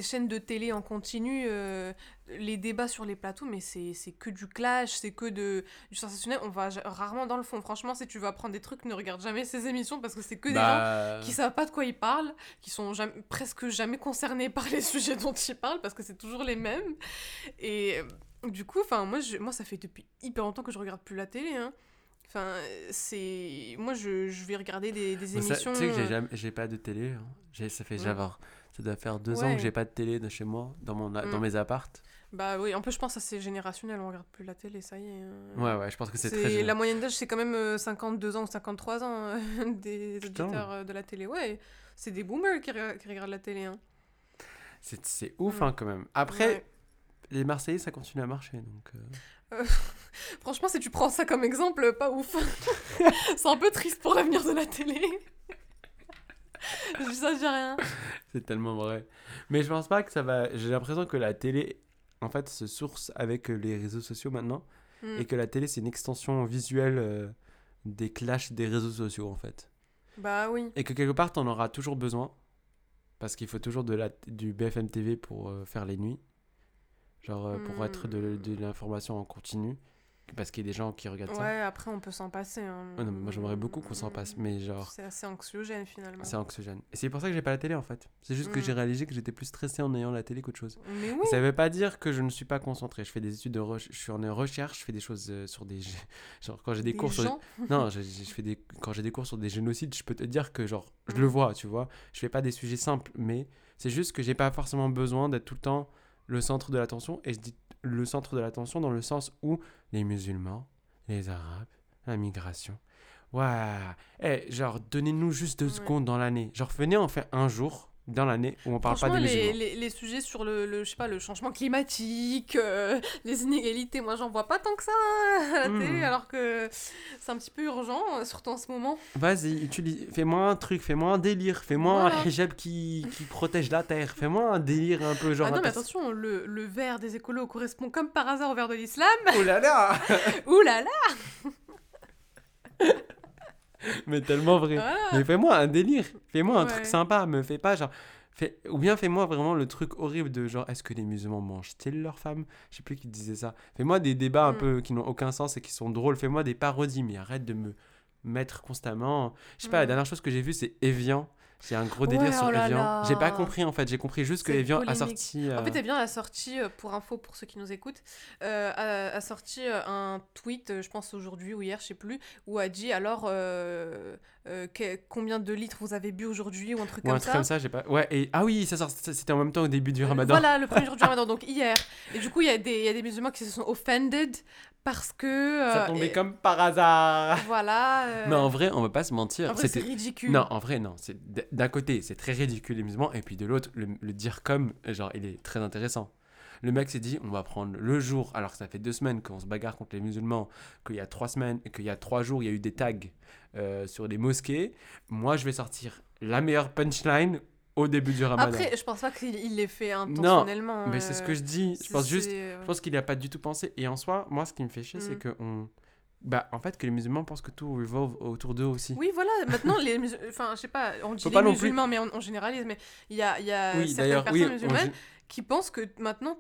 chaînes de télé en continu, euh, les débats sur les plateaux, mais c'est que du clash, c'est que de, du sensationnel. On va rarement dans le fond. Franchement, si tu veux apprendre des trucs, ne regarde jamais ces émissions parce que c'est que des gens Bah, qui savent pas de quoi ils parlent, qui sont jamais- presque jamais concernés par les [laughs] sujets dont ils parlent parce que c'est toujours les mêmes. Et euh, du coup, enfin moi, je- moi ça fait depuis hyper longtemps que je regarde plus la télé. hein. Enfin, c'est moi je, je vais regarder des, émissions. Tu sais que j'ai euh, j'ai pas de télé. hein. Ça fait Ouais. genre, ça doit faire deux ans que j'ai pas de télé de chez moi, dans, mon, dans Mm. mes appartes. Bah oui, en plus je pense que c'est générationnel, on regarde plus la télé, ça y est. hein. Ouais, ouais, je pense que c'est très la moyenne d'âge, c'est quand même euh, 52 ans ou 53 ans euh, [laughs] des Putain. auditeurs euh, de la télé. Ouais, c'est des boomers qui, re- qui regardent la télé. Hein. C'est ouf, Mm. hein, quand même. Après, Ouais. les Marseillais, ça continue à marcher, donc... euh, [laughs] Franchement, si tu prends ça comme exemple, pas ouf. [laughs] c'est un peu triste pour l'avenir de la télé. [laughs] je ça, dis rien. [laughs] C'est tellement vrai. Mais je pense pas que ça va... J'ai l'impression que la télé, en fait, se source avec euh, les réseaux sociaux maintenant, Hmm. et que la télé, c'est une extension visuelle euh, des clashs des réseaux sociaux, en fait. Bah oui. Et que quelque part, t'en auras toujours besoin. Parce qu'il faut toujours de la, du BFM TV pour euh, faire les nuits. Genre euh, pour être de, Hmm. de l'information en continu. Parce qu'il y a des gens qui regardent ça. Ouais, après, on peut s'en passer. hein. Ouais, non, mais moi, j'aimerais beaucoup qu'on s'en passe. Mais genre, C'est assez anxiogène finalement. c'est anxiogène. Et c'est pour ça que j'ai pas la télé en fait. C'est juste que Mm. j'ai réalisé que j'étais plus stressé en ayant la télé qu'autre chose. Mais oui. Et ça veut pas dire que je ne suis pas concentré. Je fais des études de recherche. Je suis en recherche. Je fais des choses euh, sur des. [laughs] Genre quand j'ai des, Des cours sur. gens. Non, je, je fais des... quand j'ai des cours sur des génocides, je peux te dire que genre, je Mm. le vois, tu vois. Je fais pas des sujets simples, mais c'est juste que j'ai pas forcément besoin d'être tout le temps le centre de l'attention. Et je dis le centre de l'attention dans le sens où les musulmans, les arabes, la migration. Ouais. Eh, genre, donnez-nous juste deux Ouais. secondes dans l'année. Genre, venez en faire un jour dans l'année où on parle pas des les, les, les sujets sur le, le, je sais pas, le changement climatique, euh, les inégalités, moi j'en vois pas tant que ça hein, à la Mm. télé, alors que c'est un petit peu urgent, surtout en ce moment. Vas-y, utilise... fais-moi un truc, fais-moi un délire, fais-moi un hijab qui, qui protège la terre, fais-moi un délire un peu genre. ah non, mais attention, le, le vert des écolos correspond comme par hasard au vert de l'islam. Là là Ouh là là [laughs] [laughs] [laughs] Mais tellement vrai. Voilà. Mais fais-moi un délire. Fais-moi un Ouais. truc sympa. Me fais pas genre. Fais... Ou bien fais-moi vraiment le truc horrible de genre est-ce que les musulmans mangent-ils leurs femmes? Je sais plus qui disait ça. Fais-moi des débats un Mm. peu qui n'ont aucun sens et qui sont drôles. Fais-moi des parodies, mais arrête de me mettre constamment. Je sais pas, la Mm. dernière chose que j'ai vue c'est Evian. J'ai un gros délire Ouais, sur oh Evian. J'ai pas compris en fait. J'ai compris juste que C'est Evian a polémique. sorti. En euh, fait, eh bien, a sorti, euh, pour info, pour ceux qui nous écoutent, euh, a, a sorti euh, un tweet, euh, je pense aujourd'hui ou hier, je sais plus, où a dit alors euh, que- combien de litres vous avez bu aujourd'hui ou un truc ou comme un truc ça. comme ça, j'ai pas. Ouais, et ah oui, ça c'était en même temps au début du ramadan. Voilà, le premier jour du [laughs] ramadan, donc hier. Et du coup, il y, a y a des musulmans qui se sont offended parce que. Ça euh, tombait et- comme par hasard. Voilà. euh, Mais en vrai, on va pas se mentir. en vrai, c'est c'était- ridicule. Non, en vrai, non. C'est d'un côté, c'est très ridicule les musulmans, et puis de l'autre, le, le dire comme, genre, il est très intéressant. Le mec s'est dit, on va prendre le jour, alors que ça fait deux semaines qu'on se bagarre contre les musulmans, qu'il y a trois semaines, qu'il y a trois jours, il y a eu des tags euh, sur les mosquées. Moi, je vais sortir la meilleure punchline au début du ramadan. Après, je pense pas qu'il il l'ait fait intentionnellement. Mais c'est ce que euh, je dis. Je pense juste, euh, je pense qu'il n'a pas du tout pensé. Et en soi, moi, ce qui me fait chier, c'est Mm. que on... Bah, en fait, que les musulmans pensent que tout revolve autour d'eux aussi. Oui, voilà, maintenant, les musul- enfin, je sais pas, on dit Faut les non plus- musulmans, mais on, on généralise, mais il y a, y a Oui, certaines personnes oui. on- musulmanes qui pensent que maintenant,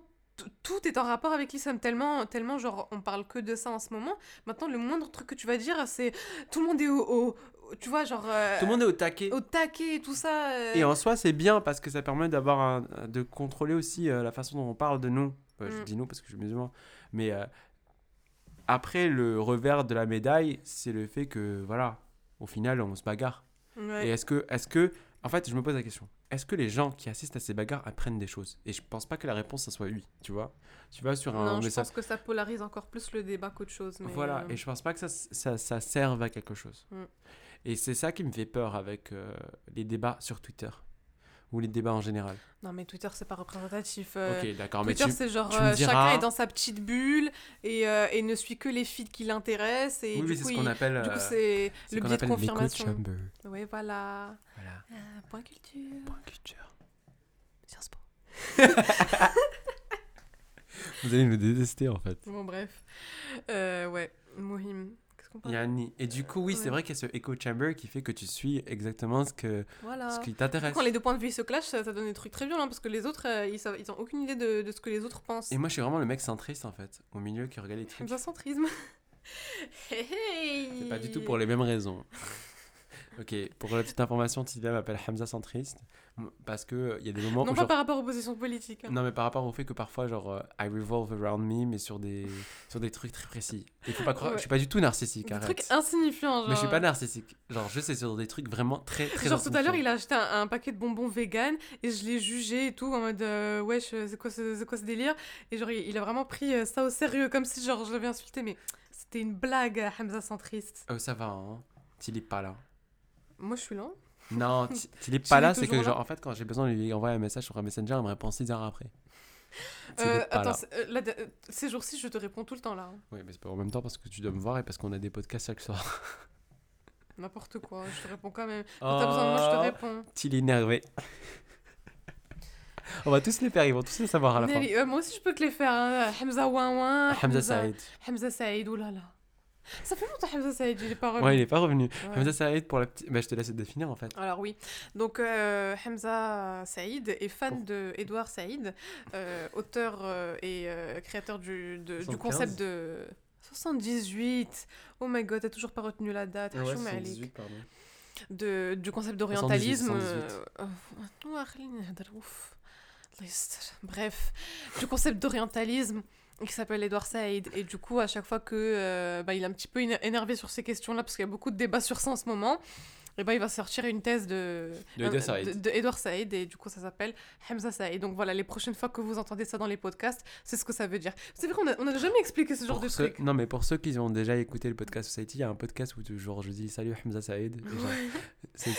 tout est en rapport avec l'islam, tellement, tellement, genre, on parle que de ça en ce moment. Maintenant, le moindre truc que tu vas dire, c'est tout le monde est au- au- tu vois, genre, euh, Tout le monde est au taquet. au taquet et tout ça. euh, Et en soi, c'est bien parce que ça permet d'avoir un- de contrôler aussi euh, la façon dont on parle de nous. Je Mm. dis nous parce que je suis musulman. Mais après, le revers de la médaille, c'est le fait que, voilà, au final, on se bagarre. ouais. Et est-ce que, est-ce que, en fait, je me pose la question, est-ce que les gens qui assistent à ces bagarres apprennent des choses? Et je pense pas que la réponse, ça soit oui, tu vois. Tu vas sur un Non, je pense que ça polarise encore plus le débat qu'autre chose. Mais Voilà, et je pense pas que ça, ça, ça serve à quelque chose. Mm. Et c'est ça qui me fait peur avec euh, les débats sur Twitter. Ou les débats en général. Non, mais Twitter, c'est pas représentatif. euh, ok, d'accord, mais Twitter, c'est genre euh, diras- chacun est dans sa petite bulle et, euh, et ne suit que les feeds qui l'intéressent. Et Oui, du oui, c'est ce qu'on appelle, du coup, c'est ce le biais de confirmation. chamber. Oui, voilà. Voilà. Point culture. Point culture. Sciences Po. [laughs] Vous allez me détester en fait. Bon, bref. Ouais, Mohim. Yanni. Et du coup, oui, c'est vrai qu'il y a ce echo chamber qui fait que tu suis exactement ce, que, Voilà. ce qui t'intéresse. Quand les deux points de vue se clashent, ça, ça donne des trucs très violents parce que les autres, euh, ils, savent, ils ont aucune idée de, de ce que les autres pensent. Et moi, je suis vraiment le mec centriste en fait, au milieu qui regarde les [laughs] trucs. Hamza centrisme. hey, hey. C'est pas du tout pour les mêmes raisons. [laughs] ok, pour la petite information, Sylvia m'appelle Hamza centriste parce que il y a des moments Non où pas genre- par rapport aux positions politiques. hein. Non, mais par rapport au fait que parfois, genre, euh, I revolve around me, mais sur des, sur des trucs très précis. Il faut pas croire, Ouais. je suis pas du tout narcissique, Des arrête. trucs insignifiants. Genre... Mais je suis pas narcissique. Genre, je sais sur des trucs vraiment très, très Genre tout à l'heure, il a acheté un, un paquet de bonbons vegan et je l'ai jugé et tout en mode euh, wesh, euh, c'est quoi, ce- quoi ce délire? Et genre, il, il a vraiment pris euh, ça au sérieux, comme si genre je l'avais insulté, mais c'était une blague, euh, Hamza centriste. Oh, ça va, hein. T'il est pas là. Moi, je suis là. Non, t- t'il est Tu pas là, c'est que, genre, en fait, quand j'ai besoin de lui envoyer un message sur un messenger, il me répond 6 heures après. Euh, attends, là. euh, là, euh, ces jours-ci, je te réponds tout le temps là. Oui, mais c'est pas en même temps parce que tu dois me voir et parce qu'on a des podcasts chaque soir. [laughs] N'importe quoi, je te réponds quand même. Quand t'as besoin de moi, je te Oh, réponds. T'il est énervé. [laughs] On va tous les faire, ils vont tous le savoir à la fin. Euh, moi aussi, je peux te les faire. hein. Hamza Ouin Ouin. Hamza Saïd. Hamza Saïd, oulala. Ça fait longtemps Hamza Saïd, il n'est pas revenu. Ouais, il n'est pas revenu. Ouais. Hamza Saïd, pour la petite. Bah, je te laisse définir en fait. Alors, oui. Donc, euh, Hamza Saïd est fan oh. de Edouard Saïd, euh, auteur euh, et euh, créateur du, du concept de. 78 Oh my god, t'as toujours pas retenu la date. 78, pardon. De, du concept d'orientalisme. Bref, du concept d'orientalisme qui s'appelle Edouard Saïd. Et du coup, à chaque fois que euh, bah, est un petit peu éner- énervé sur ces questions-là, parce qu'il y a beaucoup de débats sur ça en ce moment, et ben il va sortir une thèse de, De Edouard Saïd. de, de Edouard Saïd, et du coup, ça s'appelle Hamza Saïd. Donc voilà, les prochaines fois que vous entendez ça dans les podcasts, c'est ce que ça veut dire. C'est vrai qu'on a, on a jamais expliqué ce genre Pour de ceux- truc. Non, mais pour ceux qui ont déjà écouté le podcast Society, il y a un podcast où genre, je dis salut Hamza Saïd.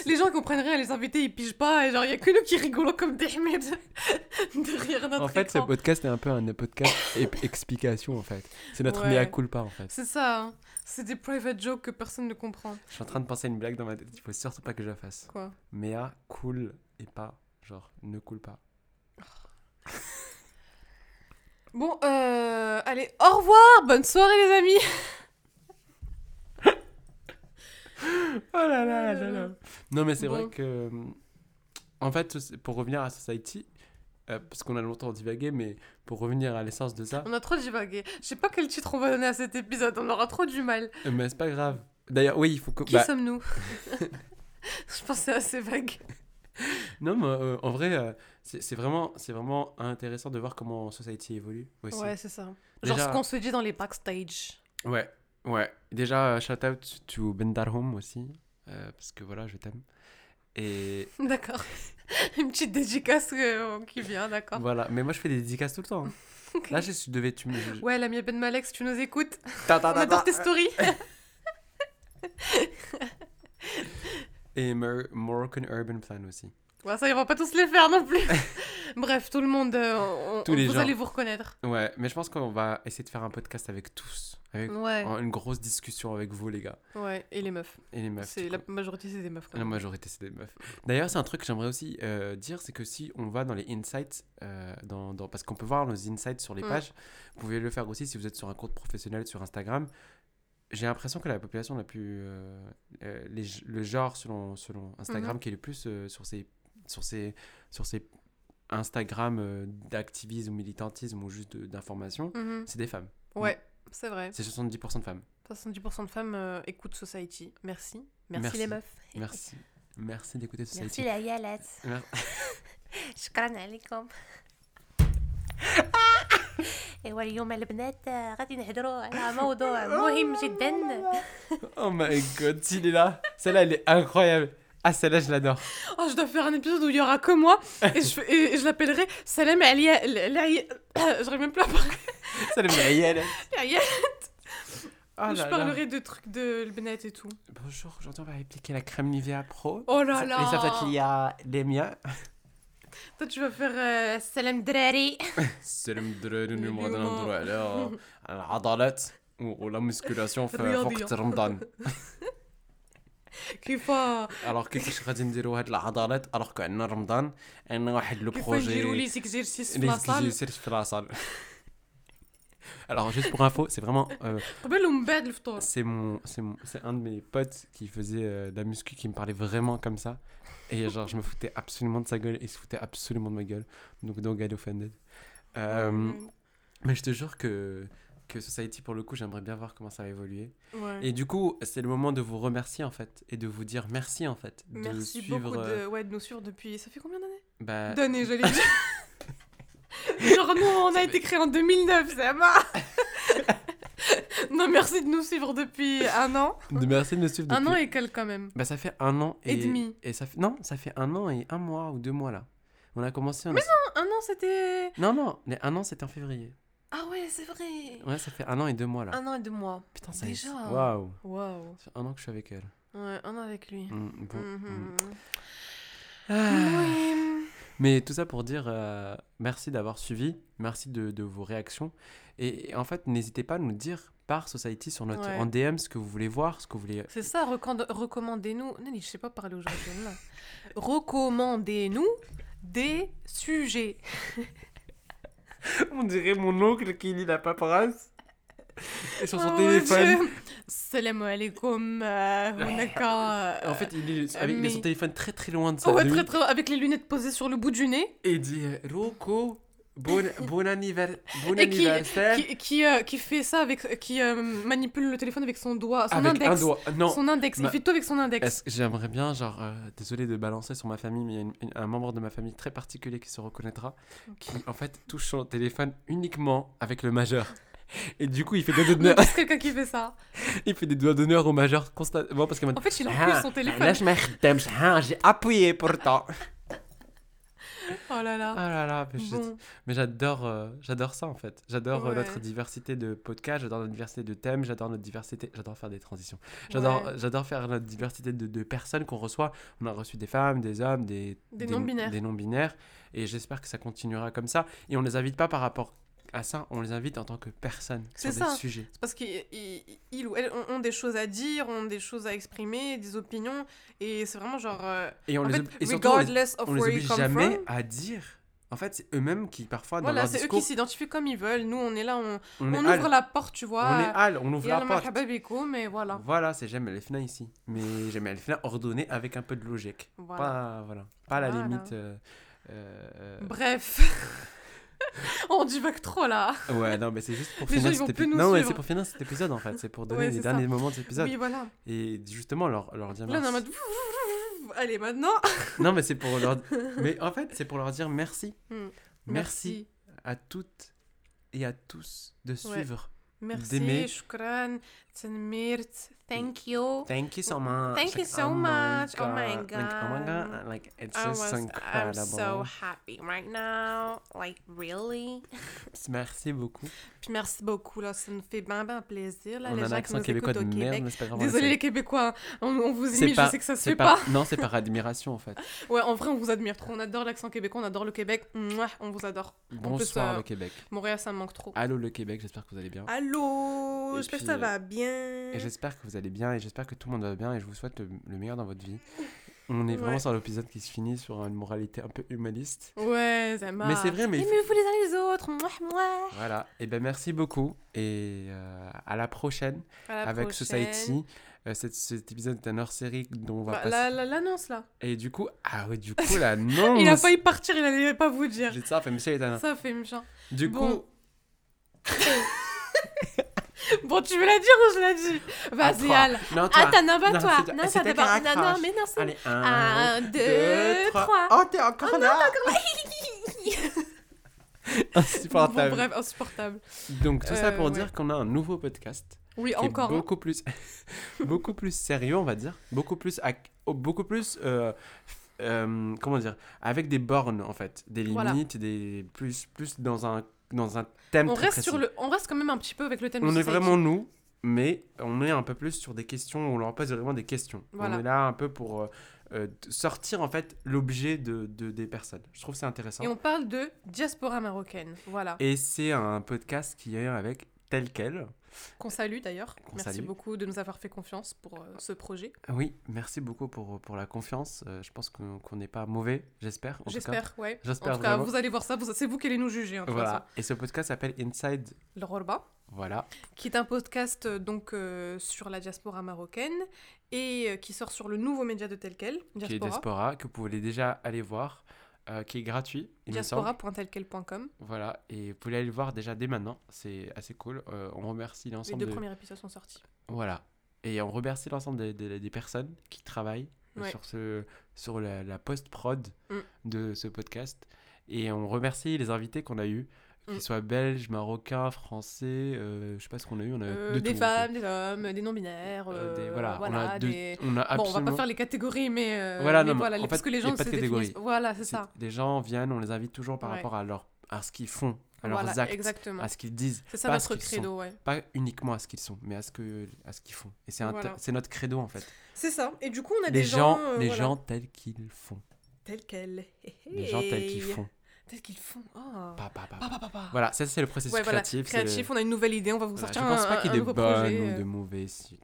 Les gens comprennent rien, les invités ils pigent pas, et genre il y a que nous qui rigolons comme des [laughs] derrière notre En fait, ce podcast est un peu un podcast explication en fait. C'est notre Ouais. mea culpa en fait. C'est ça, hein. C'est des private jokes que personne ne comprend. Je suis en train de penser à une blague dans ma tête. Il faut surtout pas que je la fasse. Quoi? Mea cool et pas genre ne coule pas. [laughs] Bon, euh, allez, au revoir, bonne soirée les amis [laughs] Oh là là là là. Non, mais c'est Bon. vrai que. euh, En fait, pour revenir à Society, euh, parce qu'on a longtemps divagué, mais pour revenir à l'essence de ça, On a trop divagué. Je sais pas quel titre on va donner à cet épisode, on aura trop du mal. euh, mais c'est pas grave. D'ailleurs, oui, il faut que. Qui bah, sommes-nous [laughs] [laughs] Je pense que c'est assez vague. non, mais euh, en vrai, euh, c'est vraiment, vraiment intéressant de voir comment Society évolue aussi. Ouais, c'est ça. Genre ce qu'on se dit dans les backstage. Ouais, ouais. Déjà, shout out to Ben Darham aussi, parce que voilà, je t'aime. Et [laughs] D'accord. Une petite dédicace euh, qui vient, d'accord. voilà, mais moi je fais des dédicaces tout le temps. hein. [laughs] Là, je devais. Tu me. Ouais, l'ami Ben Malex, tu nous écoutes Ta, ta, On ta, adore ta. tes stories [laughs] Et Moroccan Urban Plan aussi. Ouais, ça, on va pas tous les faire non plus. Bref, tout le monde, euh, on- Tous on- les vous gens. allez vous reconnaître. Ouais, mais je pense qu'on va essayer de faire un podcast avec tous. Avec Ouais, une grosse discussion avec vous, les gars. ouais, et les meufs. Et les meufs. La majorité, c'est des meufs. quand La même. majorité, c'est des meufs. D'ailleurs, c'est un truc que j'aimerais aussi euh, dire, c'est que si on va dans les insights, euh, dans, dans- parce qu'on peut voir nos insights sur les Mm. pages, vous pouvez le faire aussi si vous êtes sur un compte professionnel sur Instagram. J'ai l'impression que la population la plus... euh, euh, les- le genre selon, selon Instagram Mhm. qui est le plus euh, sur ces... Sur sur ces Instagram euh, d'activisme ou militantisme ou juste de- d'information, Mhm. c'est des femmes. Ouais, c'est vrai. C'est 70% de femmes. 70% de femmes euh, écoutent Society. Merci. Merci, Merci. les meufs. Merci. Merci d'écouter ce ميرسي العيالات Mer- شكرا عليكم ايوا اليوم البنات آه، غادي نهضروا على موضوع مهم جدا Oh my god, s'il est là. Celle-là, elle est incroyable. ah, celle-là, je l'adore. Oh, je dois faire un épisode où il y aura que moi. Et je, je l'appellerai Salem Aliette. [coughs] J'aurais même plus à parler. [laughs] Salem Aliette. Oh je parlerai de trucs de Bennett et tout. Bonjour, aujourd'hui on va appliquer la crème Nivea Pro. Oh là là Et ça fait qu'il y a les miens. Toi tu vas faire euh, Salam Drari. [laughs] Salam Drari, numéro d'un endroit. Alors, la musculation fait Ramadan. [laughs] [laughs] ولا مسكولاسيون في في الرياضية. وقت رمضان كيف الوغ كيفاش غادي نديروا هاد العضلات الوغ كو عندنا رمضان عندنا واحد لو كيف نديروا بروجي لي زيكزيرسيس في اللي لاصال يصير في لاصال [laughs] Alors, juste pour info, c'est vraiment. euh, قبل ومن بعد الفطور c'est mon, c'est mon- c'est un de mes potes qui faisait euh, de la muscu qui me parlait vraiment comme ça. Et genre, je me foutais absolument de sa gueule et il se foutait absolument de ma gueule. Donc, don't get offended. Euh, Mm. Mais je te jure que, que Society, pour le coup, j'aimerais bien voir comment ça va évoluer. Ouais. Et du coup, c'est le moment de vous remercier en fait. Et de vous dire merci en fait. De Merci suivre. beaucoup euh, de, ouais, de nous suivre depuis. Ça fait combien d'années? Bah, D'années, j'allais [laughs] dire. Genre, nous, on a été créé en 2009, ça va Non, merci de nous suivre depuis un an. merci de me suivre Un depuis- an et quelques, quand même. Bah, ça fait un an et, Et demi. Et ça fait... Non, ça fait un an et un mois ou deux mois là. On a commencé. on a- Un an, c'était. Non, non, mais un an c'était en février. Ah ouais, c'est vrai. Ouais, ça fait un an et deux mois là. Un an et deux mois. Putain, ça Déjà. est. Waouh. Waouh. Fait un an que je suis avec elle. Ouais, un an avec lui. Mm, bon, mm. Mhm. Ah. Ouais. Mais tout ça pour dire euh, merci d'avoir suivi, merci de, de vos réactions. Et, et en fait, n'hésitez pas à nous dire par Society sur notre Ouais. en DM ce que vous voulez voir, ce que vous voulez. C'est ça, recommande- recommandez-nous. Non, je sais pas parler aujourd'hui. là. Recommandez-nous des sujets. [laughs] [laughs] On dirait mon oncle qui lit la paperasse. Et sur son Oh, téléphone. Salam alaikum. euh, euh, En fait, il lit avec mais- son téléphone très très loin de sa ouais, très, très, avec les lunettes posées sur le bout du nez. Et il dit Rocco, bon, [laughs] bon, anniver- bon Et qui, anniversaire. qui, qui, euh, qui fait ça avec. qui euh, manipule le téléphone avec son doigt. Son avec index. un doigt. Non. Son index. Ma- Il fait tout avec son index. Est-ce que J'aimerais bien, genre, euh, désolé de balancer sur ma famille, mais il y a une- une- un membre de ma famille très particulier qui se reconnaîtra, qui en fait touche son téléphone uniquement avec le majeur. Et du coup, il fait des [laughs] doigts d'honneur, que quelqu'un qui fait ça. [laughs] il fait des doigts d'honneur au majeur constamment parce m'a En fait, il Ah, enfuit son téléphone. Là, je m'aime, ah, j'ai appuyé pourtant. [laughs] Oh là là. Ah là là, mais Bon. j'adore, euh, j'adore ça en fait. J'adore euh, notre diversité de podcasts, j'adore notre diversité de thèmes, j'adore notre diversité, j'adore faire des transitions. J'adore, Ouais. j'adore faire notre diversité de, de personnes qu'on reçoit. On a reçu des femmes, des hommes, des, Des non-binaires. des non-binaires. Et j'espère que ça continuera comme ça. Et on les invite pas par rapport à ça, on les invite en tant que personnes sur C'est des ça. sujets. C'est parce qu'ils ils- ils ou elles ont, des choses à dire, ont des choses à exprimer, des opinions. Et c'est vraiment genre. euh, Et on en les, fait, ob- et surtout, on les, regardless of on les where you oblige come jamais from. à dire En fait, c'est eux-mêmes qui, parfois, dans Voilà, leur c'est eux discours, qui s'identifient comme ils veulent. Nous, on est là, on, on, on est ouvre la porte, tu vois. on est Al, on ouvre la Allah porte. bikum, mais voilà. Voilà, c'est j'aime les FNA ici. Mais j'aime les FNA ordonnées avec un peu de logique. Voilà. Pas, voilà. Pas à la Voilà. limite. euh, euh, Bref. [laughs] [laughs] on divague trop là. Ouais, non, mais c'est juste pour finir cet épisode. Non, mais suivre. c'est pour finir cet épisode en fait. C'est pour donner Ouais, les derniers ça. moments de cet épisode. Oui, voilà. Et justement, leur, leur dire Là, on merci. mode. Allez, maintenant. [laughs] Non, mais c'est pour leur. Mais en fait, c'est pour leur dire merci. Hmm. Merci à toutes et à tous de suivre. d'aimer. Merci, shukran, tsanmirt. Thank you. Thank you so much. Thank you Like, so oh my much. Oh my Like, oh my God. god. Like, it's I just was, I'm incredible. so happy right now. Like, really? [laughs] Merci beaucoup. Puis merci beaucoup, là. Ça nous fait bien, bien plaisir, là, On les a un gens qui nous québécois de au merde, Québec. mais c'est pas Désolé le les. Québécois, on, on vous pas- je sais que ça se fait pas. Non, c'est par admiration en fait. [laughs] Ouais, en vrai, on vous admire trop. On adore l'accent québécois, on adore le Québec. Mouah, on vous adore. Bonsoir euh, le Québec. Montréal, ça me manque trop. Allô le Québec, j'espère que vous allez bien. Allô, J'espère que ça euh, va bien. Et j'espère que vous allez bien et j'espère que tout le monde va bien et je vous souhaite le, le meilleur dans votre vie. On est vraiment Ouais. sur l'épisode qui se finit sur une moralité un peu humaniste. Ouais, ça Mais c'est vrai, mais... Aimez-vous les uns les autres. Mouah, mouah. Voilà. Et ben merci beaucoup et euh, à la prochaine À la avec prochaine. Society. Euh, cet, cet épisode est un hors-série dont on va Bah, passer... la- la- L'annonce là. Et du coup... Ah oui, du coup, là, [laughs] non Il a failli partir, il allait pas vous dire. J'ai ça, fait Etana. Ça fait méchant. Du Bon. coup... [laughs] [laughs] Bon, tu veux la dire ou je la dis Vas-y. Al. Non, toi. Attends, non, pas toi. Non, ça d'abord. Non, non, mais non, c'est. Allez, un, Un, deux, trois. Oh, t'es encore là [laughs] Bon, Insupportable. bref, insupportable. Donc tout ça Euh, pour ouais. dire qu'on a un nouveau podcast Oui, encore. hein. beaucoup plus [laughs] beaucoup plus sérieux on va dire beaucoup plus oh, beaucoup plus euh, euh, comment dire avec des bornes en fait des Voilà. limites des plus plus dans un dans un thème On très reste, précis. sur le... on reste quand même un petit peu avec le thème on est vraiment nous mais on est un peu plus sur des questions on leur pose vraiment des questions Voilà. on est là un peu pour euh, euh, sortir en fait l'objet de, de- des personnes je trouve c'est intéressant Et on parle de diaspora marocaine. Voilà. et c'est un podcast qui est avec tel quel Qu'on salue d'ailleurs. Merci salue. beaucoup de nous avoir fait confiance pour euh, ce projet. Oui, merci beaucoup pour, pour la confiance. Euh, je pense qu'on n'est pas mauvais, j'espère. J'espère, ouais. J'espère En tout cas, vous allez voir ça. C'est vous qui allez nous juger. hein, Voilà. Et ce podcast s'appelle Inside. Le Rorba, Voilà. qui est un podcast euh, donc euh, sur la diaspora marocaine et qui sort sur le nouveau média de tel quel, Qui est Diaspora. Diaspora, que vous pouvez déjà aller voir, euh, qui est gratuit. Diaspora.telquel.com. Voilà. Et vous pouvez aller le voir déjà dès maintenant. C'est assez cool. Euh, on remercie Les l'ensemble deux de... premiers épisodes sont sortis. Voilà. Et on remercie l'ensemble des, des- des personnes qui travaillent euh, Ouais. sur, ce, sur la, la post-prod Mm. de ce podcast. Et on remercie les invités qu'on a eus, qu'ils Mm. soient belges, marocains, français, euh, je sais pas ce qu'on a eu, on a Euh, de des tout, femmes, des hommes, des non-binaires. Euh, des- euh, voilà, on a, de- des- on a Bon, on va pas faire les catégories, mais, euh, Voilà, mais non, voilà, en parce fait, que les gens pas de se catégorie. définissent. Voilà, c'est ça. Les gens viennent, on les invite toujours par Ouais. rapport à, leur, à ce qu'ils font, à Voilà, leurs actes, exactement. à ce qu'ils disent. C'est ça pas notre qu'ils sont. credo, ouais. Pas uniquement à ce qu'ils sont, mais à ce que à ce qu'ils font. Et c'est Voilà. c'est notre credo en fait. C'est ça. Et du coup, on a Les des gens, euh, les gens tels qu'ils font. tels quels. Les gens tels qu'ils font. Tels qu'ils font. Oh. Pa, pa. Voilà, ça c'est le processus Ouais, voilà. créatif. le- Créatif, on a une nouvelle idée, on va vous Voilà, sortir je pense un, pas qu'il y un ait de nouveau bonnes projet. ou euh. de mauvaises. [laughs]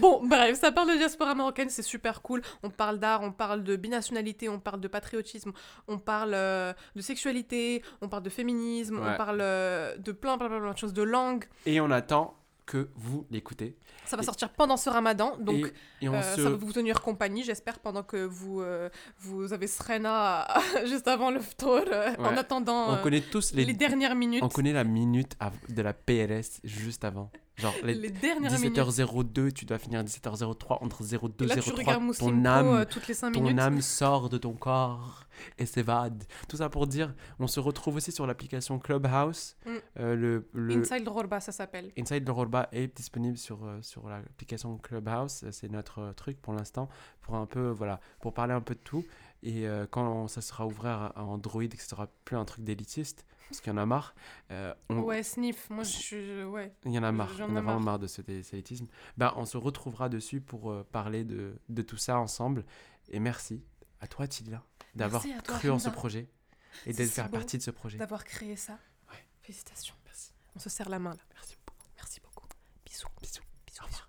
Bon, bref, ça parle de diaspora marocaine, c'est super cool. On parle d'art, on parle de binationalité, on parle de patriotisme, on parle euh, de sexualité, on parle de féminisme, Ouais. on parle euh, de plein, plein, plein, plein de choses, de langue. Et on attend que vous l'écoutez. Ça va Et- sortir pendant ce ramadan, donc et, et on euh, se... ça va vous tenir compagnie, j'espère, pendant que vous, euh, vous avez Srena [laughs] juste avant le ftour, euh, en attendant on connaît tous les... les... dernières minutes. On connaît la minute de la PLS juste avant. Genre les, Les dernières minutes. 17h02, tu dois finir 17h03, entre 02 Et et là, tu regardes 03, Mousseline ton Pro, âme, euh, toutes les 5 ton minutes. âme sort de ton corps et s'évade. Tout ça pour dire, on se retrouve aussi sur l'application Clubhouse. Mm. Euh, le, le Inside Rorba, ça s'appelle. Inside le Rollba est disponible sur, euh, sur l'application Clubhouse. C'est notre euh, truc pour l'instant, pour un peu, voilà, pour parler un peu de tout. Et euh, quand ça sera ouvert à Android que ce sera plus un truc d'élitiste, parce qu'il y en a marre, euh, on- Ouais, sniff. Moi, je suis. Ouais. il y en a marre, J'en on ai a vraiment marre. de ce dé- élitisme. Ben, on se retrouvera dessus pour euh, parler de, de tout ça ensemble. Et merci à toi, Tilia, d'avoir toi, cru en ce projet et d'être faire beau partie de ce projet. D'avoir créé ça. Ouais. Félicitations. Merci. On se serre la main là. Merci beaucoup. Merci beaucoup. Bisous. Bisous. Au revoir.